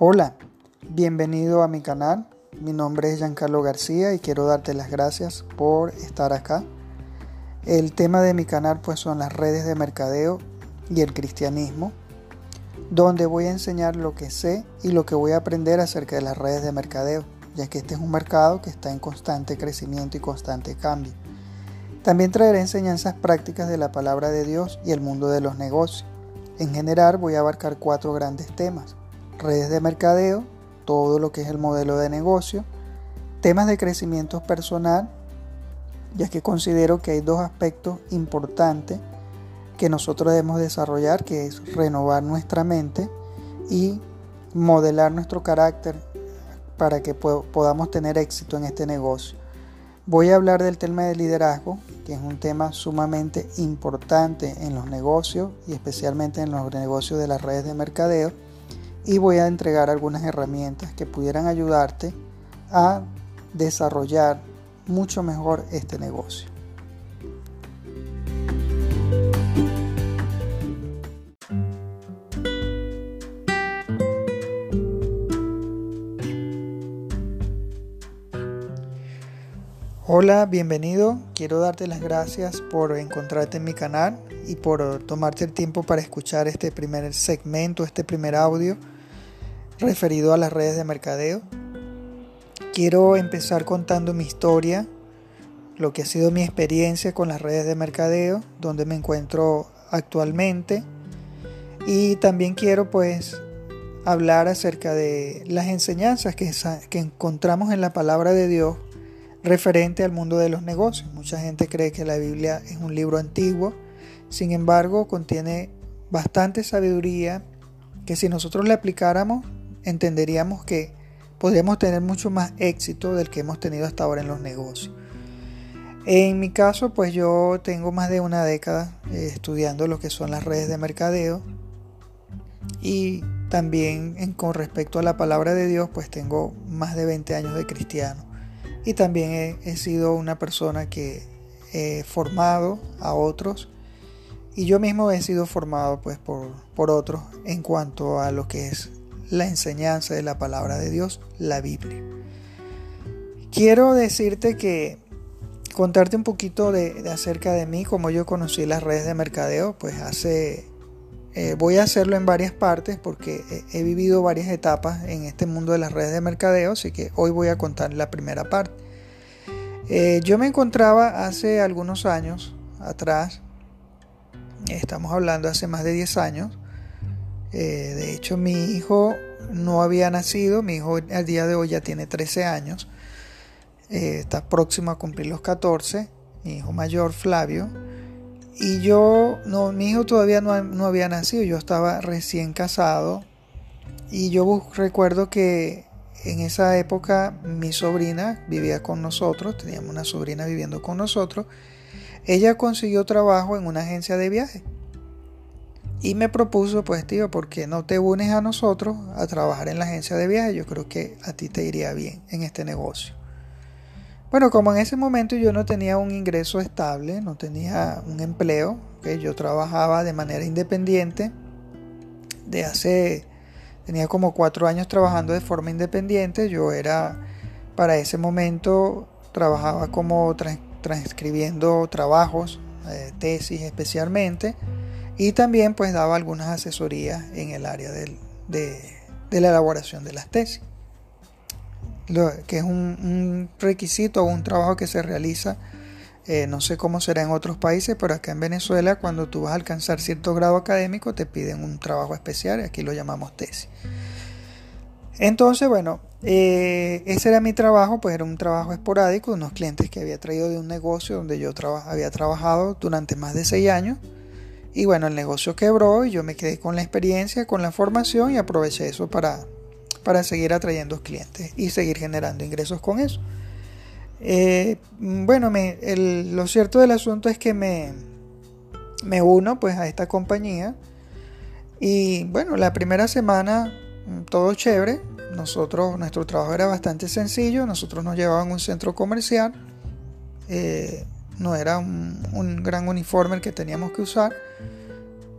Hola, bienvenido a mi canal. Mi nombre es Giancarlo García y quiero darte las gracias por estar acá. El tema de mi canal pues son las redes de mercadeo y el cristianismo, donde voy a enseñar lo que sé y lo que voy a aprender acerca de las redes de mercadeo, ya que este es un mercado que está en constante crecimiento y constante cambio. También traeré enseñanzas prácticas de la palabra de Dios y el mundo de los negocios. En general voy a abarcar cuatro grandes temas redes de mercadeo, todo lo que es el modelo de negocio, temas de crecimiento personal, ya que considero que hay dos aspectos importantes que nosotros debemos desarrollar, que es renovar nuestra mente y modelar nuestro carácter para que podamos tener éxito en este negocio. Voy a hablar del tema de liderazgo, que es un tema sumamente importante en los negocios y especialmente en los negocios de las redes de mercadeo y voy a entregar algunas herramientas que pudieran ayudarte a desarrollar mucho mejor este negocio. Hola, bienvenido. Quiero darte las gracias por encontrarte en mi canal y por tomarte el tiempo para escuchar este primer segmento, este primer audio referido a las redes de mercadeo. Quiero empezar contando mi historia, lo que ha sido mi experiencia con las redes de mercadeo, donde me encuentro actualmente. Y también quiero pues hablar acerca de las enseñanzas que, encontramos en la palabra de Dios referente al mundo de los negocios. Mucha gente cree que la Biblia es un libro antiguo, sin embargo contiene bastante sabiduría que si nosotros le aplicáramos entenderíamos que podríamos tener mucho más éxito del que hemos tenido hasta ahora en los negocios. En mi caso, pues yo tengo más de una década eh, estudiando lo que son las redes de mercadeo y también con respecto a la palabra de Dios, pues tengo más de 20 años de cristiano y también he, he sido una persona que he formado a otros y yo mismo he sido formado pues por, por otros en cuanto a lo que es la enseñanza de la palabra de Dios, la Biblia. Quiero decirte que contarte un poquito de, acerca de mí, como yo conocí las redes de mercadeo, pues hace eh, voy a hacerlo en varias partes porque he, vivido varias etapas en este mundo de las redes de mercadeo, así que hoy voy a contar la primera parte. Eh, yo me encontraba hace algunos años atrás, estamos hablando hace más de 10 años, eh, de hecho, mi hijo no había nacido, mi hijo al día de hoy ya tiene 13 años, eh, está próximo a cumplir los 14, mi hijo mayor Flavio, y yo, no, mi hijo todavía no, no había nacido, yo estaba recién casado, y yo recuerdo que en esa época mi sobrina vivía con nosotros, teníamos una sobrina viviendo con nosotros, ella consiguió trabajo en una agencia de viaje y me propuso, pues tío, ¿por qué no te unes a nosotros a trabajar en la agencia de viajes? Yo creo que a ti te iría bien en este negocio. Bueno, como en ese momento yo no tenía un ingreso estable, no tenía un empleo, yo trabajaba de manera independiente, de hace, tenía como cuatro años trabajando de forma independiente, yo era, para ese momento, trabajaba como transcribiendo trabajos, eh, tesis especialmente, y también pues daba algunas asesorías en el área de, la elaboración de las tesis, que es un, requisito o un trabajo que se realiza, eh, no sé cómo será en otros países, pero acá en Venezuela cuando tú vas a alcanzar cierto grado académico te piden un trabajo especial, aquí lo llamamos tesis. Entonces, bueno, eh, ese era mi trabajo, pues era un trabajo esporádico, unos clientes que había traído de un negocio donde yo había trabajado durante más de seis años y bueno, el negocio quebró y yo me quedé con la experiencia, con la formación y aproveché eso para, para seguir atrayendo clientes y seguir generando ingresos con eso. Eh, bueno, lo cierto del asunto es que me, me uno pues a esta compañía y bueno, la primera semana mm, todo chévere. Nosotros, nuestro trabajo era bastante sencillo. Nosotros nos llevaban a un centro comercial. Eh, no era un, gran uniforme el que teníamos que usar.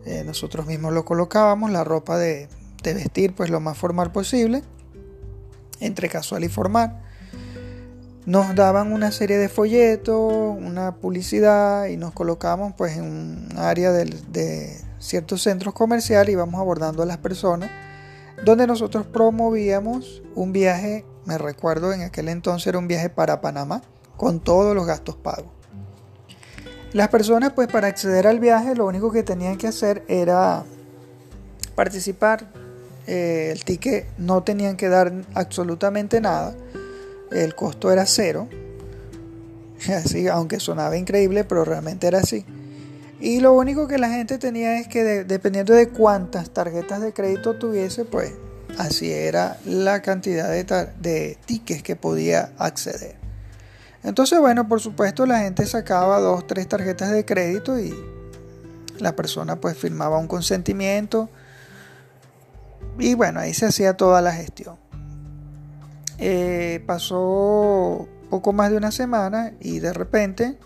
Eh, nosotros mismos lo colocábamos, la ropa de, de vestir pues lo más formal posible, entre casual y formal. Nos daban una serie de folletos, una publicidad y nos colocamos pues en un área de, de ciertos centros comerciales y íbamos abordando a las personas donde nosotros promovíamos un viaje, me recuerdo en aquel entonces era un viaje para Panamá con todos los gastos pagos. Las personas pues para acceder al viaje lo único que tenían que hacer era participar. Eh, el ticket no tenían que dar absolutamente nada. El costo era cero. Así, aunque sonaba increíble, pero realmente era así. Y lo único que la gente tenía es que dependiendo de cuántas tarjetas de crédito tuviese, pues así era la cantidad de, de tickets que podía acceder. Entonces, bueno, por supuesto la gente sacaba dos, tres tarjetas de crédito y la persona pues firmaba un consentimiento y bueno, ahí se hacía toda la gestión. Eh, pasó poco más de una semana y de repente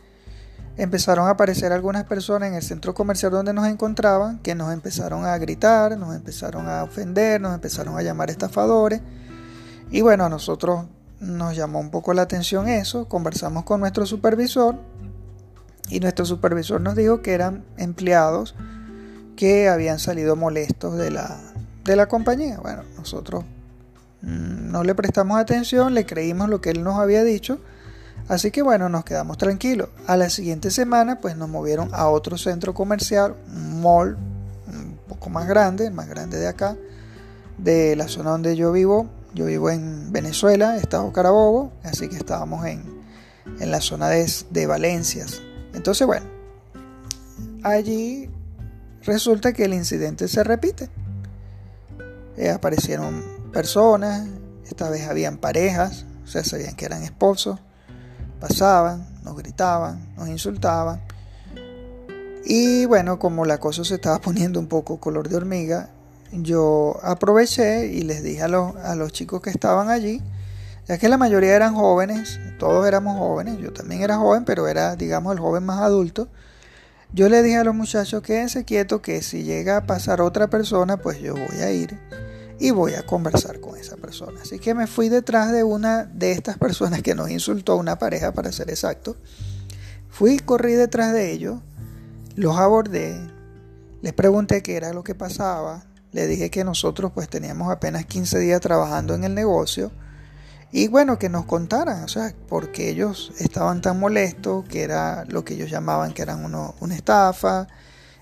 empezaron a aparecer algunas personas en el centro comercial donde nos encontraban que nos empezaron a gritar, nos empezaron a ofender, nos empezaron a llamar estafadores. Y bueno, a nosotros nos llamó un poco la atención eso, conversamos con nuestro supervisor y nuestro supervisor nos dijo que eran empleados que habían salido molestos de la, de la compañía. Bueno, nosotros mm, no le prestamos atención, le creímos lo que él nos había dicho, así que bueno, nos quedamos tranquilos. A la siguiente semana pues nos movieron a otro centro comercial, un mall un poco más grande, el más grande de acá, de la zona donde yo vivo, yo vivo en Venezuela, Estado Carabobo, así que estábamos en, en la zona de, de Valencias. Entonces, bueno, allí resulta que el incidente se repite. Eh, aparecieron personas, esta vez habían parejas, o sea, sabían que eran esposos, pasaban, nos gritaban, nos insultaban. Y bueno, como la cosa se estaba poniendo un poco color de hormiga, yo aproveché y les dije a los, a los chicos que estaban allí, ya que la mayoría eran jóvenes, todos éramos jóvenes, yo también era joven, pero era, digamos, el joven más adulto. Yo le dije a los muchachos, quédense quietos, que si llega a pasar otra persona, pues yo voy a ir y voy a conversar con esa persona. Así que me fui detrás de una de estas personas que nos insultó, una pareja para ser exacto. Fui, corrí detrás de ellos, los abordé, les pregunté qué era lo que pasaba, le dije que nosotros pues teníamos apenas 15 días trabajando en el negocio y bueno, que nos contaran, o sea, por qué ellos estaban tan molestos, que era lo que ellos llamaban que eran uno, una estafa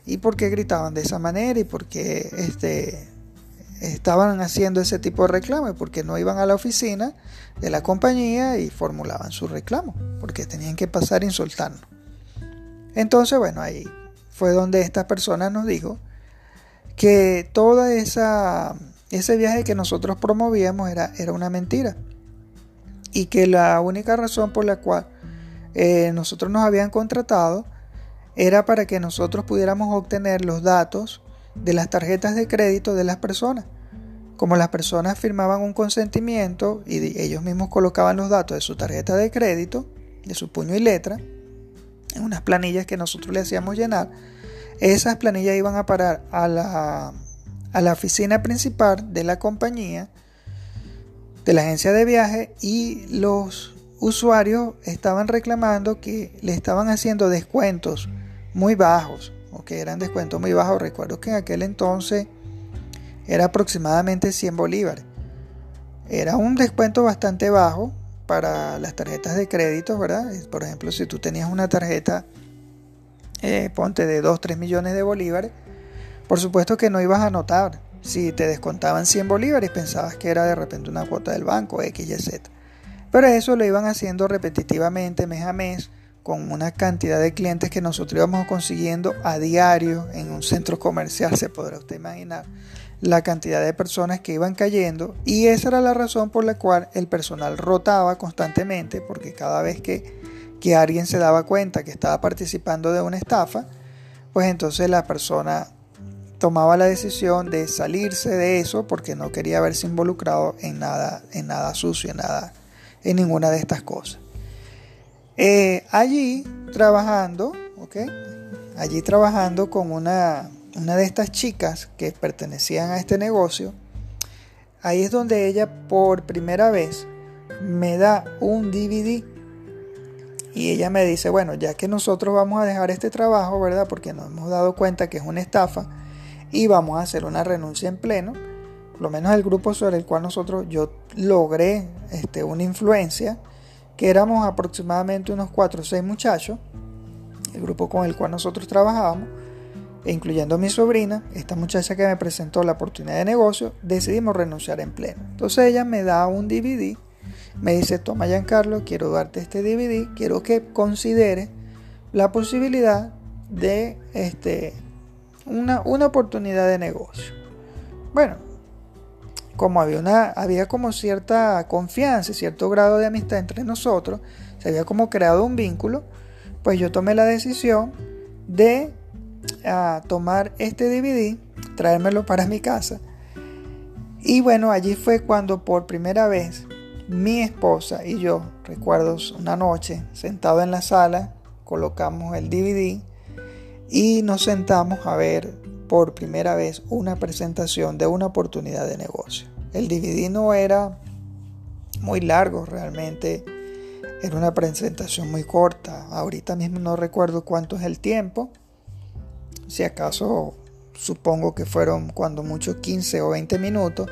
y por qué gritaban de esa manera y por qué este, estaban haciendo ese tipo de reclamos, porque no iban a la oficina de la compañía y formulaban su reclamo, porque tenían que pasar insultando. Entonces, bueno, ahí fue donde esta persona nos dijo que esa ese viaje que nosotros promovíamos era, era una mentira y que la única razón por la cual eh, nosotros nos habían contratado era para que nosotros pudiéramos obtener los datos de las tarjetas de crédito de las personas. Como las personas firmaban un consentimiento y ellos mismos colocaban los datos de su tarjeta de crédito, de su puño y letra, en unas planillas que nosotros le hacíamos llenar, esas planillas iban a parar a la, a la oficina principal de la compañía, de la agencia de viaje, y los usuarios estaban reclamando que le estaban haciendo descuentos muy bajos, o que eran descuentos muy bajos. Recuerdo que en aquel entonces era aproximadamente 100 bolívares. Era un descuento bastante bajo para las tarjetas de crédito, ¿verdad? Por ejemplo, si tú tenías una tarjeta eh, ponte de 2, 3 millones de bolívares, por supuesto que no ibas a notar. Si te descontaban 100 bolívares, pensabas que era de repente una cuota del banco, X, Y, Z. Pero eso lo iban haciendo repetitivamente, mes a mes, con una cantidad de clientes que nosotros íbamos consiguiendo a diario en un centro comercial, se podrá usted imaginar la cantidad de personas que iban cayendo y esa era la razón por la cual el personal rotaba constantemente porque cada vez que que alguien se daba cuenta que estaba participando de una estafa, pues entonces la persona tomaba la decisión de salirse de eso porque no quería verse involucrado en nada, en nada sucio, en nada, en ninguna de estas cosas. Eh, allí trabajando, ¿ok? Allí trabajando con una, una de estas chicas que pertenecían a este negocio, ahí es donde ella por primera vez me da un DVD y ella me dice, bueno, ya que nosotros vamos a dejar este trabajo, ¿verdad? Porque nos hemos dado cuenta que es una estafa y vamos a hacer una renuncia en pleno, por lo menos el grupo sobre el cual nosotros, yo logré este, una influencia, que éramos aproximadamente unos 4 o 6 muchachos, el grupo con el cual nosotros trabajábamos, e incluyendo a mi sobrina, esta muchacha que me presentó la oportunidad de negocio, decidimos renunciar en pleno. Entonces ella me da un DVD, me dice, toma Giancarlo, quiero darte este DVD, quiero que considere la posibilidad de este, una, una oportunidad de negocio. Bueno, como había, una, había como cierta confianza cierto grado de amistad entre nosotros, se había como creado un vínculo, pues yo tomé la decisión de a tomar este DVD, traérmelo para mi casa. Y bueno, allí fue cuando por primera vez mi esposa y yo, recuerdo una noche, sentado en la sala, colocamos el DVD y nos sentamos a ver por primera vez una presentación de una oportunidad de negocio. El DVD no era muy largo realmente, era una presentación muy corta. Ahorita mismo no recuerdo cuánto es el tiempo, si acaso supongo que fueron cuando mucho 15 o 20 minutos.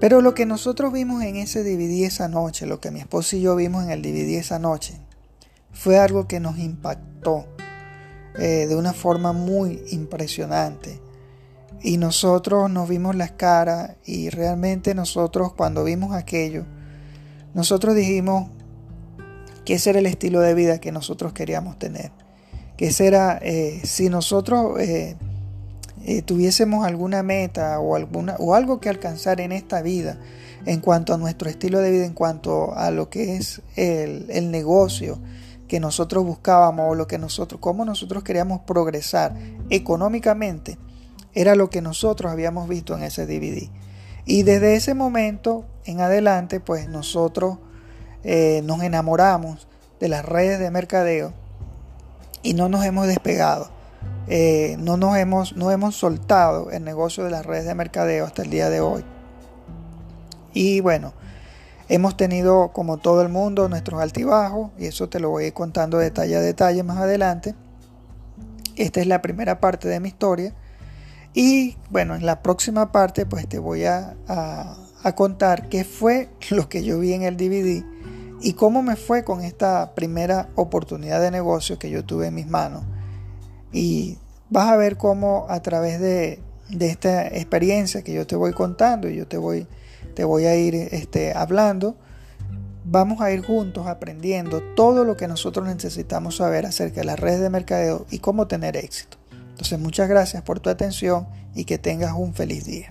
Pero lo que nosotros vimos en ese DVD esa noche, lo que mi esposo y yo vimos en el DVD esa noche, fue algo que nos impactó eh, de una forma muy impresionante. Y nosotros nos vimos las caras y realmente nosotros cuando vimos aquello, nosotros dijimos que ese era el estilo de vida que nosotros queríamos tener que será eh, si nosotros eh, eh, tuviésemos alguna meta o, alguna, o algo que alcanzar en esta vida en cuanto a nuestro estilo de vida, en cuanto a lo que es el, el negocio que nosotros buscábamos o lo que nosotros, cómo nosotros queríamos progresar económicamente, era lo que nosotros habíamos visto en ese DVD. Y desde ese momento en adelante, pues nosotros nos enamoramos de las redes de mercadeo y no nos hemos despegado. Eh, no nos hemos, no hemos soltado el negocio de las redes de mercadeo hasta el día de hoy. Y bueno, hemos tenido como todo el mundo nuestros altibajos y eso te lo voy a ir contando detalle a detalle más adelante. Esta es la primera parte de mi historia. Y bueno, en la próxima parte pues te voy a, a, a contar qué fue lo que yo vi en el DVD y cómo me fue con esta primera oportunidad de negocio que yo tuve en mis manos. Y vas a ver cómo a través de, esta experiencia que yo te voy contando y yo te voy, te voy a ir este, hablando, vamos a ir juntos aprendiendo todo lo que nosotros necesitamos saber acerca de las redes de mercadeo y cómo tener éxito. Entonces muchas gracias por tu atención y que tengas un feliz día.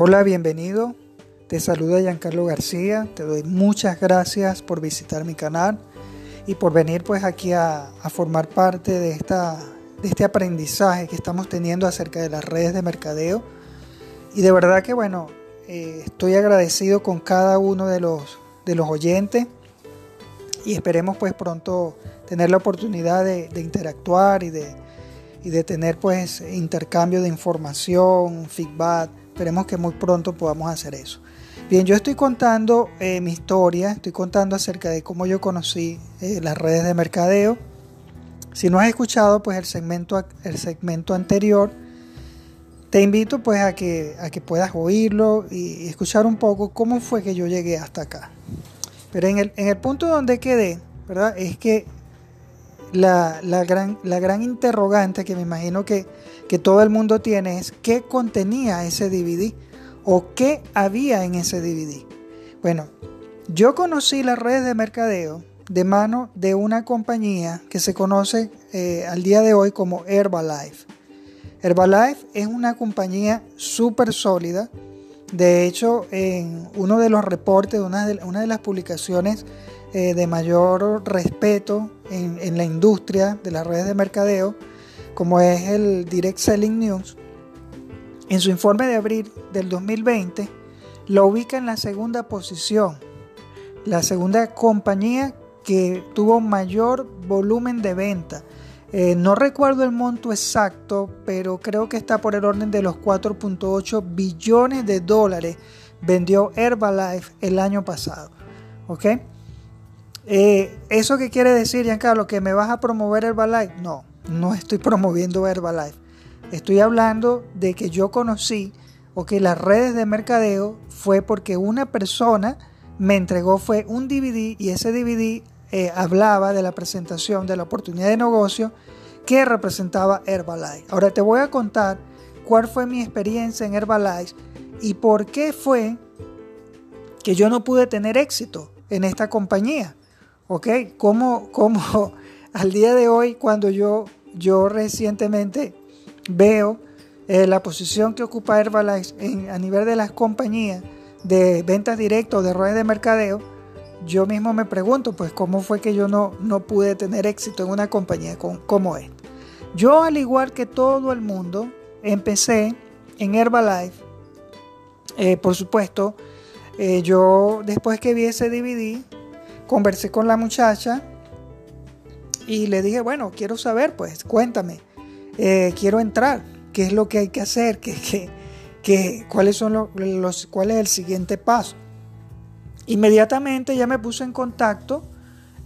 Hola, bienvenido. Te saluda Giancarlo García. Te doy muchas gracias por visitar mi canal y por venir pues aquí a, formar parte de, esta, de este aprendizaje que estamos teniendo acerca de las redes de mercadeo. Y de verdad que bueno, eh, estoy agradecido con cada uno de los, de los oyentes y esperemos pues pronto tener la oportunidad de, interactuar y de, y de tener pues intercambio de información, feedback Esperemos que muy pronto podamos hacer eso. Bien, yo estoy contando eh, mi historia, estoy contando acerca de cómo yo conocí eh, las redes de mercadeo. Si no has escuchado pues el segmento, el segmento anterior, te invito pues a que, a que puedas oírlo y escuchar un poco cómo fue que yo llegué hasta acá. Pero en el, en el punto donde quedé, ¿verdad? Es que la, la, gran, la gran interrogante que me imagino que que todo el mundo tiene es qué contenía ese DVD o qué había en ese DVD. Bueno, yo conocí las redes de mercadeo de mano de una compañía que se conoce eh, al día de hoy como Herbalife. Herbalife es una compañía súper sólida. De hecho, en uno de los reportes, una de, una de las publicaciones eh, de mayor respeto en, en la industria de las redes de mercadeo, como es el Direct Selling News, en su informe de abril del 2020, lo ubica en la segunda posición, la segunda compañía que tuvo mayor volumen de venta. Eh, no recuerdo el monto exacto, pero creo que está por el orden de los 4.8 billones de dólares vendió Herbalife el año pasado. ¿Ok? Eh, ¿Eso qué quiere decir, Giancarlo? ¿Que me vas a promover Herbalife? No, no estoy promoviendo Herbalife. Estoy hablando de que yo conocí o que las redes de mercadeo fue porque una persona me entregó fue un DVD y ese DVD eh, hablaba de la presentación de la oportunidad de negocio que representaba Herbalife. Ahora te voy a contar cuál fue mi experiencia en Herbalife y por qué fue que yo no pude tener éxito en esta compañía. ¿Ok? Como, como al día de hoy, cuando yo, yo recientemente veo eh, la posición que ocupa Herbalife a nivel de las compañías de ventas directas o de redes de mercadeo, yo mismo me pregunto, pues, ¿cómo fue que yo no, no pude tener éxito en una compañía como esta? Yo, al igual que todo el mundo, empecé en Herbalife. Eh, por supuesto, eh, yo después que vi ese DVD, conversé con la muchacha y le dije, bueno, quiero saber, pues, cuéntame, eh, quiero entrar, qué es lo que hay que hacer, qué, qué, cuáles son los, cuál es el siguiente paso. Inmediatamente ya me puse en contacto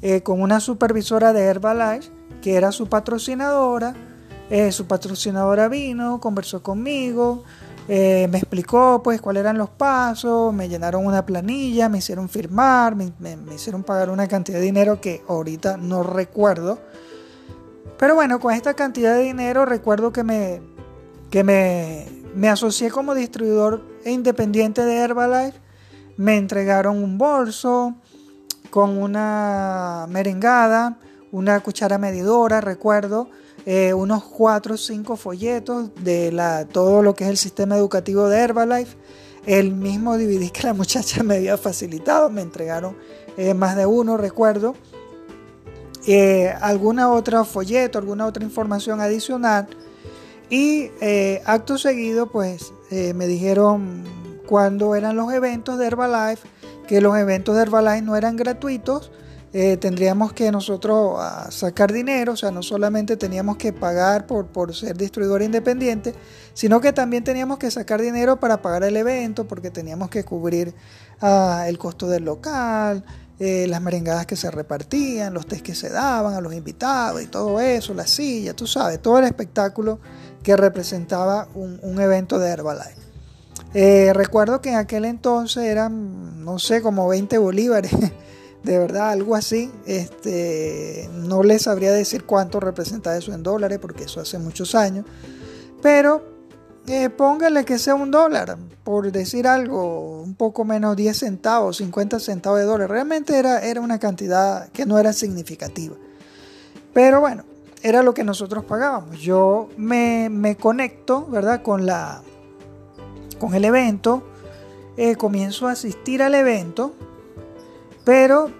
eh, con una supervisora de Herbalife, que era su patrocinadora. Eh, su patrocinadora vino, conversó conmigo, eh, me explicó pues cuáles eran los pasos, me llenaron una planilla, me hicieron firmar, me, hicieron pagar una cantidad de dinero que ahorita no recuerdo. Pero bueno, con esta cantidad de dinero recuerdo que me, que me, me asocié como distribuidor independiente de Herbalife me entregaron un bolso con una merengada, una cuchara medidora, recuerdo, eh, unos 4 o 5 folletos de la, todo lo que es el sistema educativo de Herbalife, el mismo DVD que la muchacha me había facilitado, me entregaron eh, más de uno, recuerdo, eh, alguna otra folleto, alguna otra información adicional. Y acto seguido pues me dijeron cuando eran los eventos de Herbalife, que los eventos de Herbalife no eran gratuitos, eh, tendríamos que nosotros ah, sacar dinero, o sea, no solamente teníamos que pagar por, por ser distribuidor independiente, sino que también teníamos que sacar dinero para pagar el evento, porque teníamos que cubrir ah, el costo del local, eh, las merengadas que se repartían, los test que se daban a los invitados y todo eso, la silla, tú sabes, todo el espectáculo que representaba un, evento de Herbalife. Eh, recuerdo que en aquel entonces eran, no sé, como 20 bolívares, de verdad, algo así. Este, no les sabría decir cuánto representa eso en dólares, porque eso hace muchos años. Pero eh, póngale que sea un dólar, por decir algo, un poco menos 10 centavos, 50 centavos de dólar. Realmente era, era una cantidad que no era significativa. Pero bueno, era lo que nosotros pagábamos. Yo me, me conecto, ¿verdad? Con la con el evento, eh, comienzo a asistir al evento, pero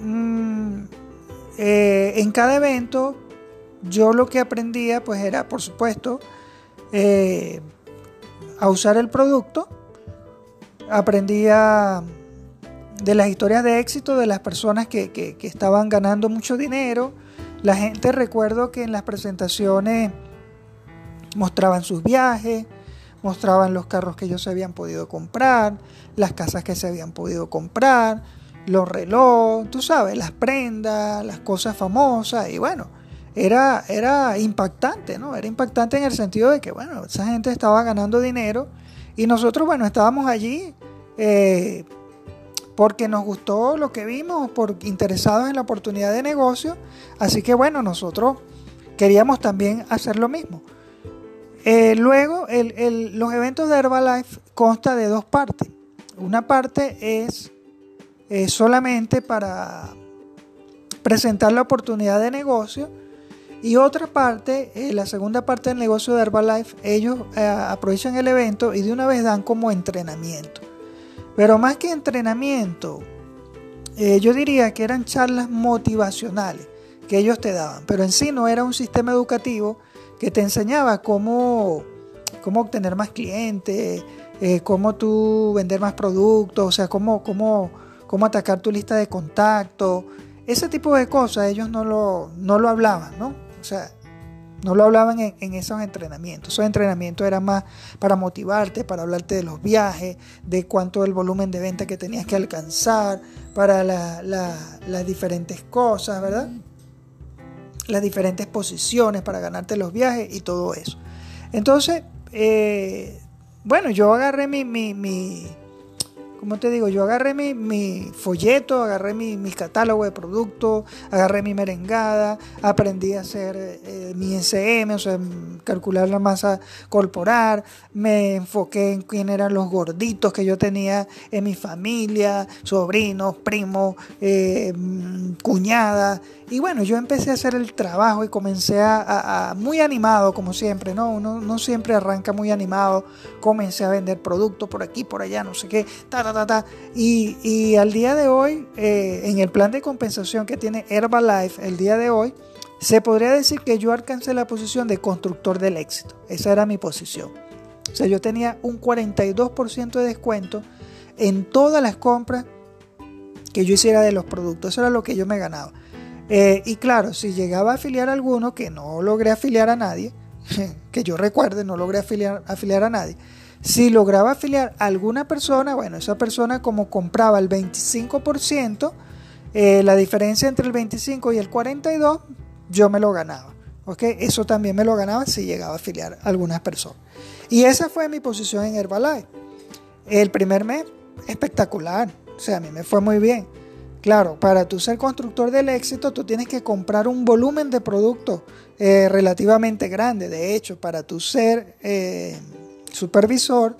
mm, eh, en cada evento yo lo que aprendía pues era, por supuesto, eh, a usar el producto, aprendía de las historias de éxito de las personas que, que estaban ganando mucho dinero. La gente recuerdo que en las presentaciones mostraban sus viajes, mostraban los carros que ellos se habían podido comprar, las casas que se habían podido comprar, los relojes, tú sabes, las prendas, las cosas famosas y bueno, era, era impactante, ¿no? Era impactante en el sentido de que, bueno, esa gente estaba ganando dinero y nosotros, bueno, estábamos allí eh, porque nos gustó lo que vimos, por interesados en la oportunidad de negocio, así que bueno, nosotros queríamos también hacer lo mismo. Eh, luego, los eventos de Herbalife consta de dos partes. Una parte es eh, solamente para presentar la oportunidad de negocio y otra parte, eh, la segunda parte del negocio de Herbalife, ellos aprovechan el evento y de una vez dan como entrenamiento. Pero más que entrenamiento, yo diría que eran charlas motivacionales que ellos te daban, pero en sí no era un sistema educativo que te enseñaba cómo, cómo obtener más clientes, eh, cómo tú vender más productos, o sea, cómo, cómo, cómo atacar tu lista de contactos, ese tipo de cosas ellos no lo, no lo hablaban, ¿no? O sea, no lo hablaban en, esos entrenamientos. Esos entrenamientos eran más para motivarte, para hablarte de los viajes, de cuánto el volumen de venta que tenías que alcanzar, para las diferentes cosas, ¿verdad? Las diferentes posiciones para ganarte los viajes y todo eso. Entonces, eh, bueno, yo agarré mi, mi como te digo, yo agarré mi, folleto, agarré mi, catálogo de productos, agarré mi merengada, aprendí a hacer eh, mi SM, o sea, calcular la masa corporal, me enfoqué en quién eran los gorditos que yo tenía en mi familia, sobrinos, primos, eh, cuñadas. Y bueno, yo empecé a hacer el trabajo y comencé a, muy animado, como siempre, ¿no? Uno no siempre arranca muy animado. Comencé a vender productos por aquí, por allá, no sé qué, ta, ta, ta, ta. Y, al día de hoy, eh, en el plan de compensación que tiene Herbalife, el día de hoy, se podría decir que yo alcancé la posición de constructor del éxito. Esa era mi posición. O sea, yo tenía un 42% de descuento en todas las compras que yo hiciera de los productos. Eso era lo que yo me ganaba. Eh, y claro, si llegaba a afiliar a alguno, que no logré afiliar a nadie, que yo recuerde, no logré afiliar, afiliar a nadie. Si lograba afiliar a alguna persona, bueno, esa persona como compraba el 25%, eh, la diferencia entre el 25 y el 42, yo me lo ganaba. ¿ok? Eso también me lo ganaba si llegaba a afiliar a algunas personas. Y esa fue mi posición en Herbalife. El primer mes, espectacular. O sea, a mí me fue muy bien. Claro, para tú ser constructor del éxito, tú tienes que comprar un volumen de productos eh, relativamente grande. De hecho, para tú ser eh, supervisor,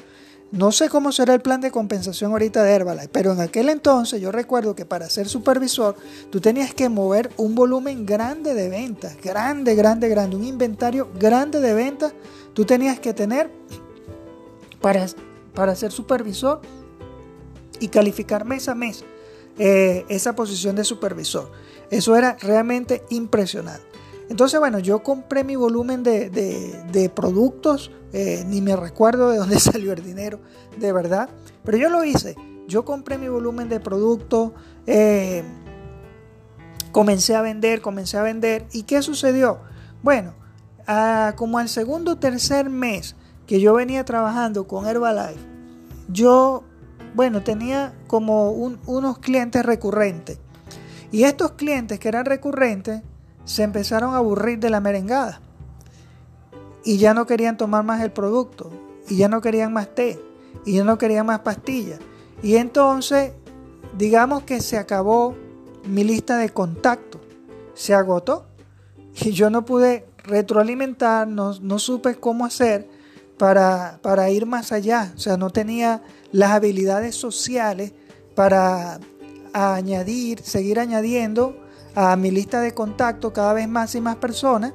no sé cómo será el plan de compensación ahorita de Herbalife, pero en aquel entonces yo recuerdo que para ser supervisor tú tenías que mover un volumen grande de ventas, grande, grande, grande, un inventario grande de ventas, tú tenías que tener para, para ser supervisor y calificar mes a mes. Eh, esa posición de supervisor. Eso era realmente impresionante. Entonces, bueno, yo compré mi volumen de, productos, eh, ni me recuerdo de dónde salió el dinero, de verdad, pero yo lo hice. Yo compré mi volumen de productos, eh, comencé a vender, comencé a vender. ¿Y qué sucedió? Bueno, como al segundo o tercer mes que yo venía trabajando con Herbalife, yo bueno, tenía como unos clientes recurrentes. Y estos clientes que eran recurrentes se empezaron a aburrir de la merengada. Y ya no querían tomar más el producto. Y ya no querían más té. Y ya no querían más pastillas. Y entonces, digamos que se acabó mi lista de contactos. Se agotó. Y yo no pude retroalimentar, no, no supe cómo hacer para, para ir más allá. O sea, no tenía las habilidades sociales para añadir, seguir añadiendo a mi lista de contacto cada vez más y más personas.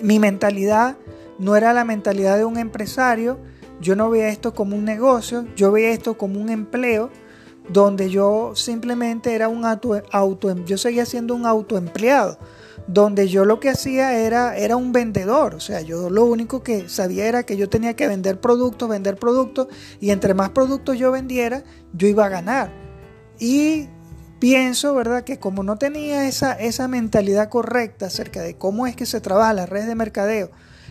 Mi mentalidad no era la mentalidad de un empresario, yo no veía esto como un negocio, yo veía esto como un empleo donde yo simplemente era un auto, auto yo seguía siendo un autoempleado donde yo lo que hacía era, era un vendedor, o sea, yo lo único que sabía era que yo tenía que vender productos, vender productos, y entre más productos yo vendiera, yo iba a ganar. Y pienso, ¿verdad?, que como no tenía esa, esa mentalidad correcta acerca de cómo es que se trabaja la red de mercadeo,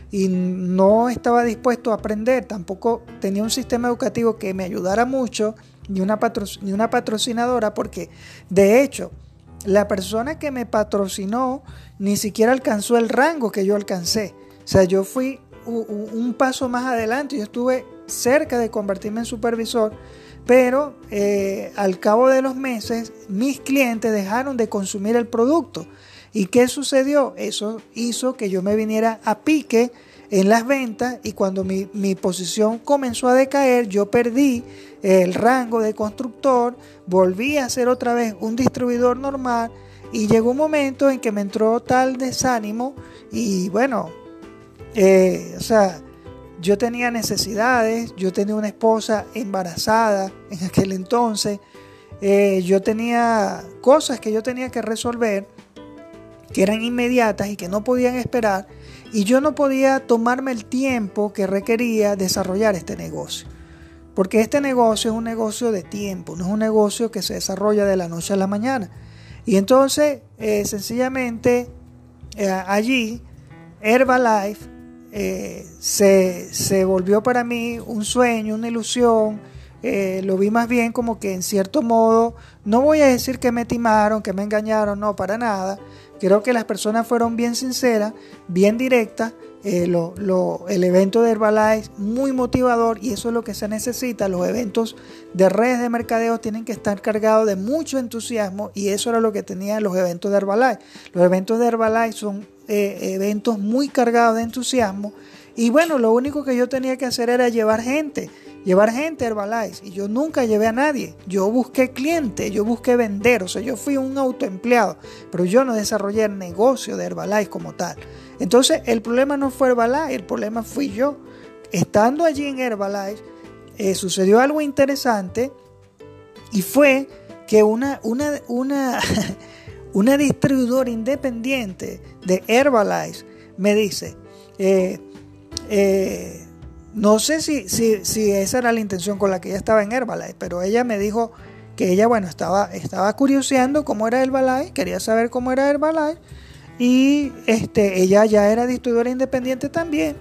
y no estaba dispuesto a aprender, tampoco tenía un sistema educativo que me ayudara mucho, ni una patrocinadora, porque de hecho, la persona que me patrocinó ni siquiera alcanzó el rango que yo alcancé. O sea, yo fui un paso más adelante, yo estuve cerca de convertirme en supervisor, pero eh, al cabo de los meses mis clientes dejaron de consumir el producto. ¿Y qué sucedió? Eso hizo que yo me viniera a pique en las ventas y cuando mi, mi, posición comenzó a decaer, yo perdí el rango de constructor, volví a ser otra vez un distribuidor normal y llegó un momento en que me entró tal desánimo y bueno, eh, o sea, yo tenía necesidades, yo tenía una esposa embarazada en aquel entonces, eh, yo tenía cosas que yo tenía que resolver que eran inmediatas y que no podían esperar y yo no podía tomarme el tiempo que requería desarrollar este negocio. Porque este negocio es un negocio de tiempo, no es un negocio que se desarrolla de la noche a la mañana. Y entonces, eh, sencillamente, eh, allí, Herbalife eh, se, se, volvió para mí un sueño, una ilusión. lo vi más bien como que en cierto modo, no voy a decir que me timaron, que me engañaron, no, para nada. Creo que las personas fueron bien sinceras, bien directas eh, el evento de Herbalife muy motivador y eso es lo que se necesita. Los eventos de redes de mercadeo tienen que estar cargados de mucho entusiasmo y eso era lo que tenían los eventos de Herbalife. Los eventos de Herbalife son eh, eventos muy cargados de entusiasmo y bueno, lo único que yo tenía que hacer era llevar gente, llevar gente a Herbalife y yo nunca llevé a nadie. Yo busqué clientes, yo busqué vender, o sea, yo fui un autoempleado, pero yo no desarrollé el negocio de Herbalife como tal. Entonces, el problema no fue Herbalife, el problema fui yo. Estando allí en Herbalife, eh, sucedió algo interesante y fue que una, una, una, una distribuidora independiente de Herbalife me dice, eh, eh, no sé si, si, si, esa era la intención con la que ella estaba en Herbalife, pero ella me dijo que ella, bueno, estaba, estaba curioseando cómo era Herbalife, quería saber cómo era Herbalife y este, ella ya era distribuidora independiente también.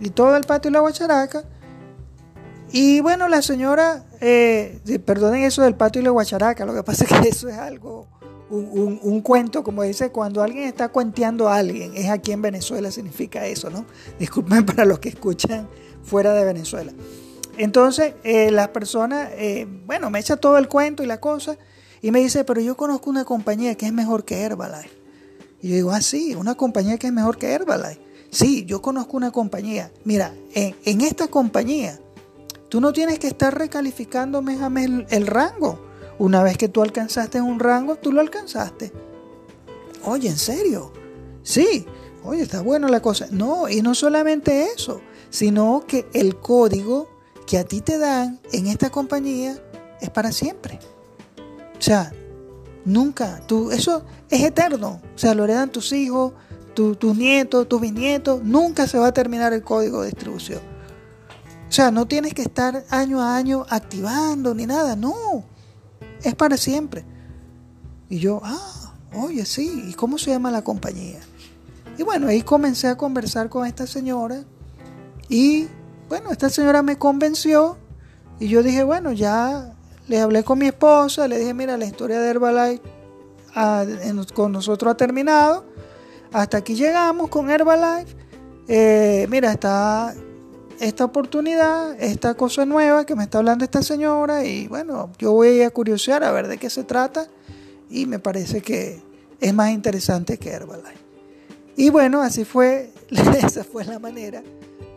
Y todo el patio y la guacharaca. Y bueno, la señora, eh, perdonen eso del patio y la guacharaca, lo que pasa es que eso es algo, un, cuento, como dice, cuando alguien está cuenteando a alguien, es aquí en Venezuela significa eso, ¿no? Disculpen para los que escuchan fuera de Venezuela. Entonces, eh, las personas, eh, bueno, me echa todo el cuento y la cosa, y me dice, pero yo conozco una compañía que es mejor que Herbalife. Y yo digo, ah, sí, una compañía que es mejor que Herbalife. Sí, yo conozco una compañía. Mira, en, esta compañía, tú no tienes que estar recalificando mes a el, rango. Una vez que tú alcanzaste un rango, tú lo alcanzaste. Oye, ¿en serio? Sí, oye, está bueno la cosa. No, y no solamente eso, sino que el código que a ti te dan en esta compañía es para siempre. O sea, Nunca. Tú, eso es eterno. O sea, lo heredan tus hijos, tus nietos, tus bisnietos. Nunca se va a terminar el código de distribución. O sea, no tienes que estar año a año activando ni nada. No. Es para siempre. Y yo, ah, oye, sí. ¿Y cómo se llama la compañía? Y bueno, ahí comencé a conversar con esta señora. Y bueno, esta señora me convenció. Y yo dije, bueno, ya le hablé con mi esposa, le dije, mira, la historia de Herbalife con nosotros ha terminado. Hasta aquí llegamos con Herbalife. Eh, mira, está esta oportunidad, esta cosa nueva que me está hablando esta señora y bueno, yo voy a curiosear a ver de qué se trata y me parece que es más interesante que Herbalife. Y bueno, así fue, esa fue la manera